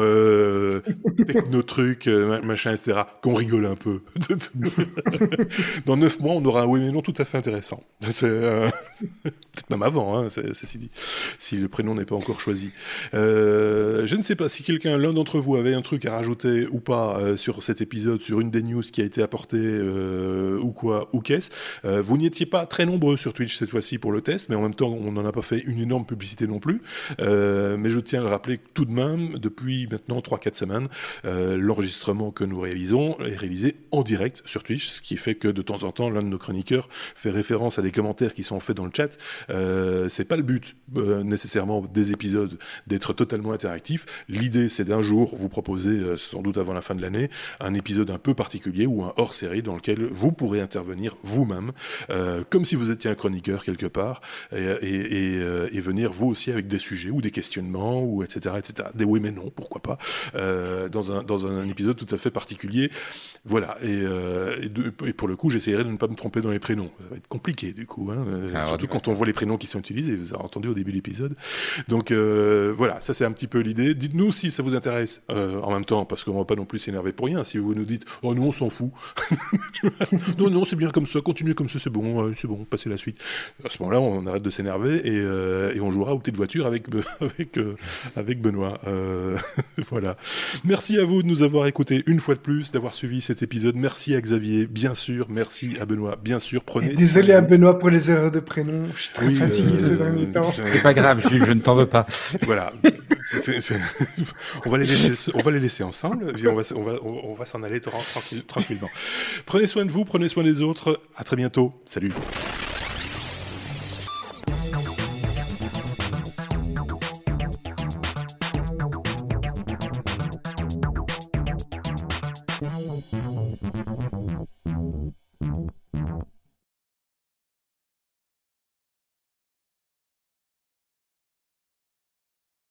techno trucs machin etc qu'on rigole un peu. [LAUGHS] Dans neuf mois on aura un oui mais non tout à fait intéressant. Peut-être même avant hein, ceci dit si le prénom n'est pas encore choisi. je ne sais pas si quelqu'un, l'un d'entre vous, avait un truc à rajouter ou pas euh, sur cet épisode, sur une des news qui a été apportée euh, ou quoi, ou qu'est-ce, euh, vous n'y étiez pas très nombreux sur Twitch cette fois-ci pour le test, mais en même temps, on n'en a pas fait une énorme publicité non plus. mais je tiens à le rappeler tout de même, depuis maintenant 3-4 semaines, l'enregistrement que nous réalisons est réalisé en direct sur Twitch, ce qui fait que de temps en temps, l'un de nos chroniqueurs fait référence à des commentaires qui sont faits dans le chat. c'est pas le but nécessairement des épisodes d'être totalement interactif. L'idée c'est d'un jour vous proposer, euh, sans doute avant la fin de l'année, un épisode un peu particulier ou un hors-série dans lequel vous pourrez intervenir vous-même, euh, comme si vous étiez un chroniqueur quelque part, et, euh, et, venir vous aussi avec des sujets ou des questionnements ou etc etc. Des oui mais non, pourquoi pas, dans un dans un épisode tout à fait particulier. Voilà. Et, et, pour le coup, j'essaierai de ne pas me tromper dans les prénoms. Ça va être compliqué du coup, hein, ah, surtout quand on voit les prénoms qui sont utilisés. Vous avez entendu au début de l'épisode. Donc voilà, ça c'est un petit peu l'idée. Dites-nous si ça vous intéresse euh, en même temps, parce qu'on va pas non plus s'énerver pour rien. Si vous nous dites, oh nous on s'en fout, [LAUGHS] non non c'est bien comme ça, continuez comme ça, c'est bon, euh, c'est bon, passez la suite. À ce moment-là, on arrête de s'énerver et, euh, et, on jouera au thé de voiture avec [LAUGHS] avec avec Benoît. [LAUGHS] voilà. Merci à vous de nous avoir écoutés une fois de plus, d'avoir suivi cet épisode. Merci à Xavier, bien sûr. Merci à Benoît, bien sûr. Prenez. désolé à Benoît pour les erreurs de prénom. Je suis très fatigué ces derniers temps. C'est pas grave, je ne t'en veux pas. Voilà. [LAUGHS] on va les laisser, ensemble. on va, s'en aller tranquille, tranquillement. Prenez soin de vous, prenez soin des autres. À très bientôt. Salut.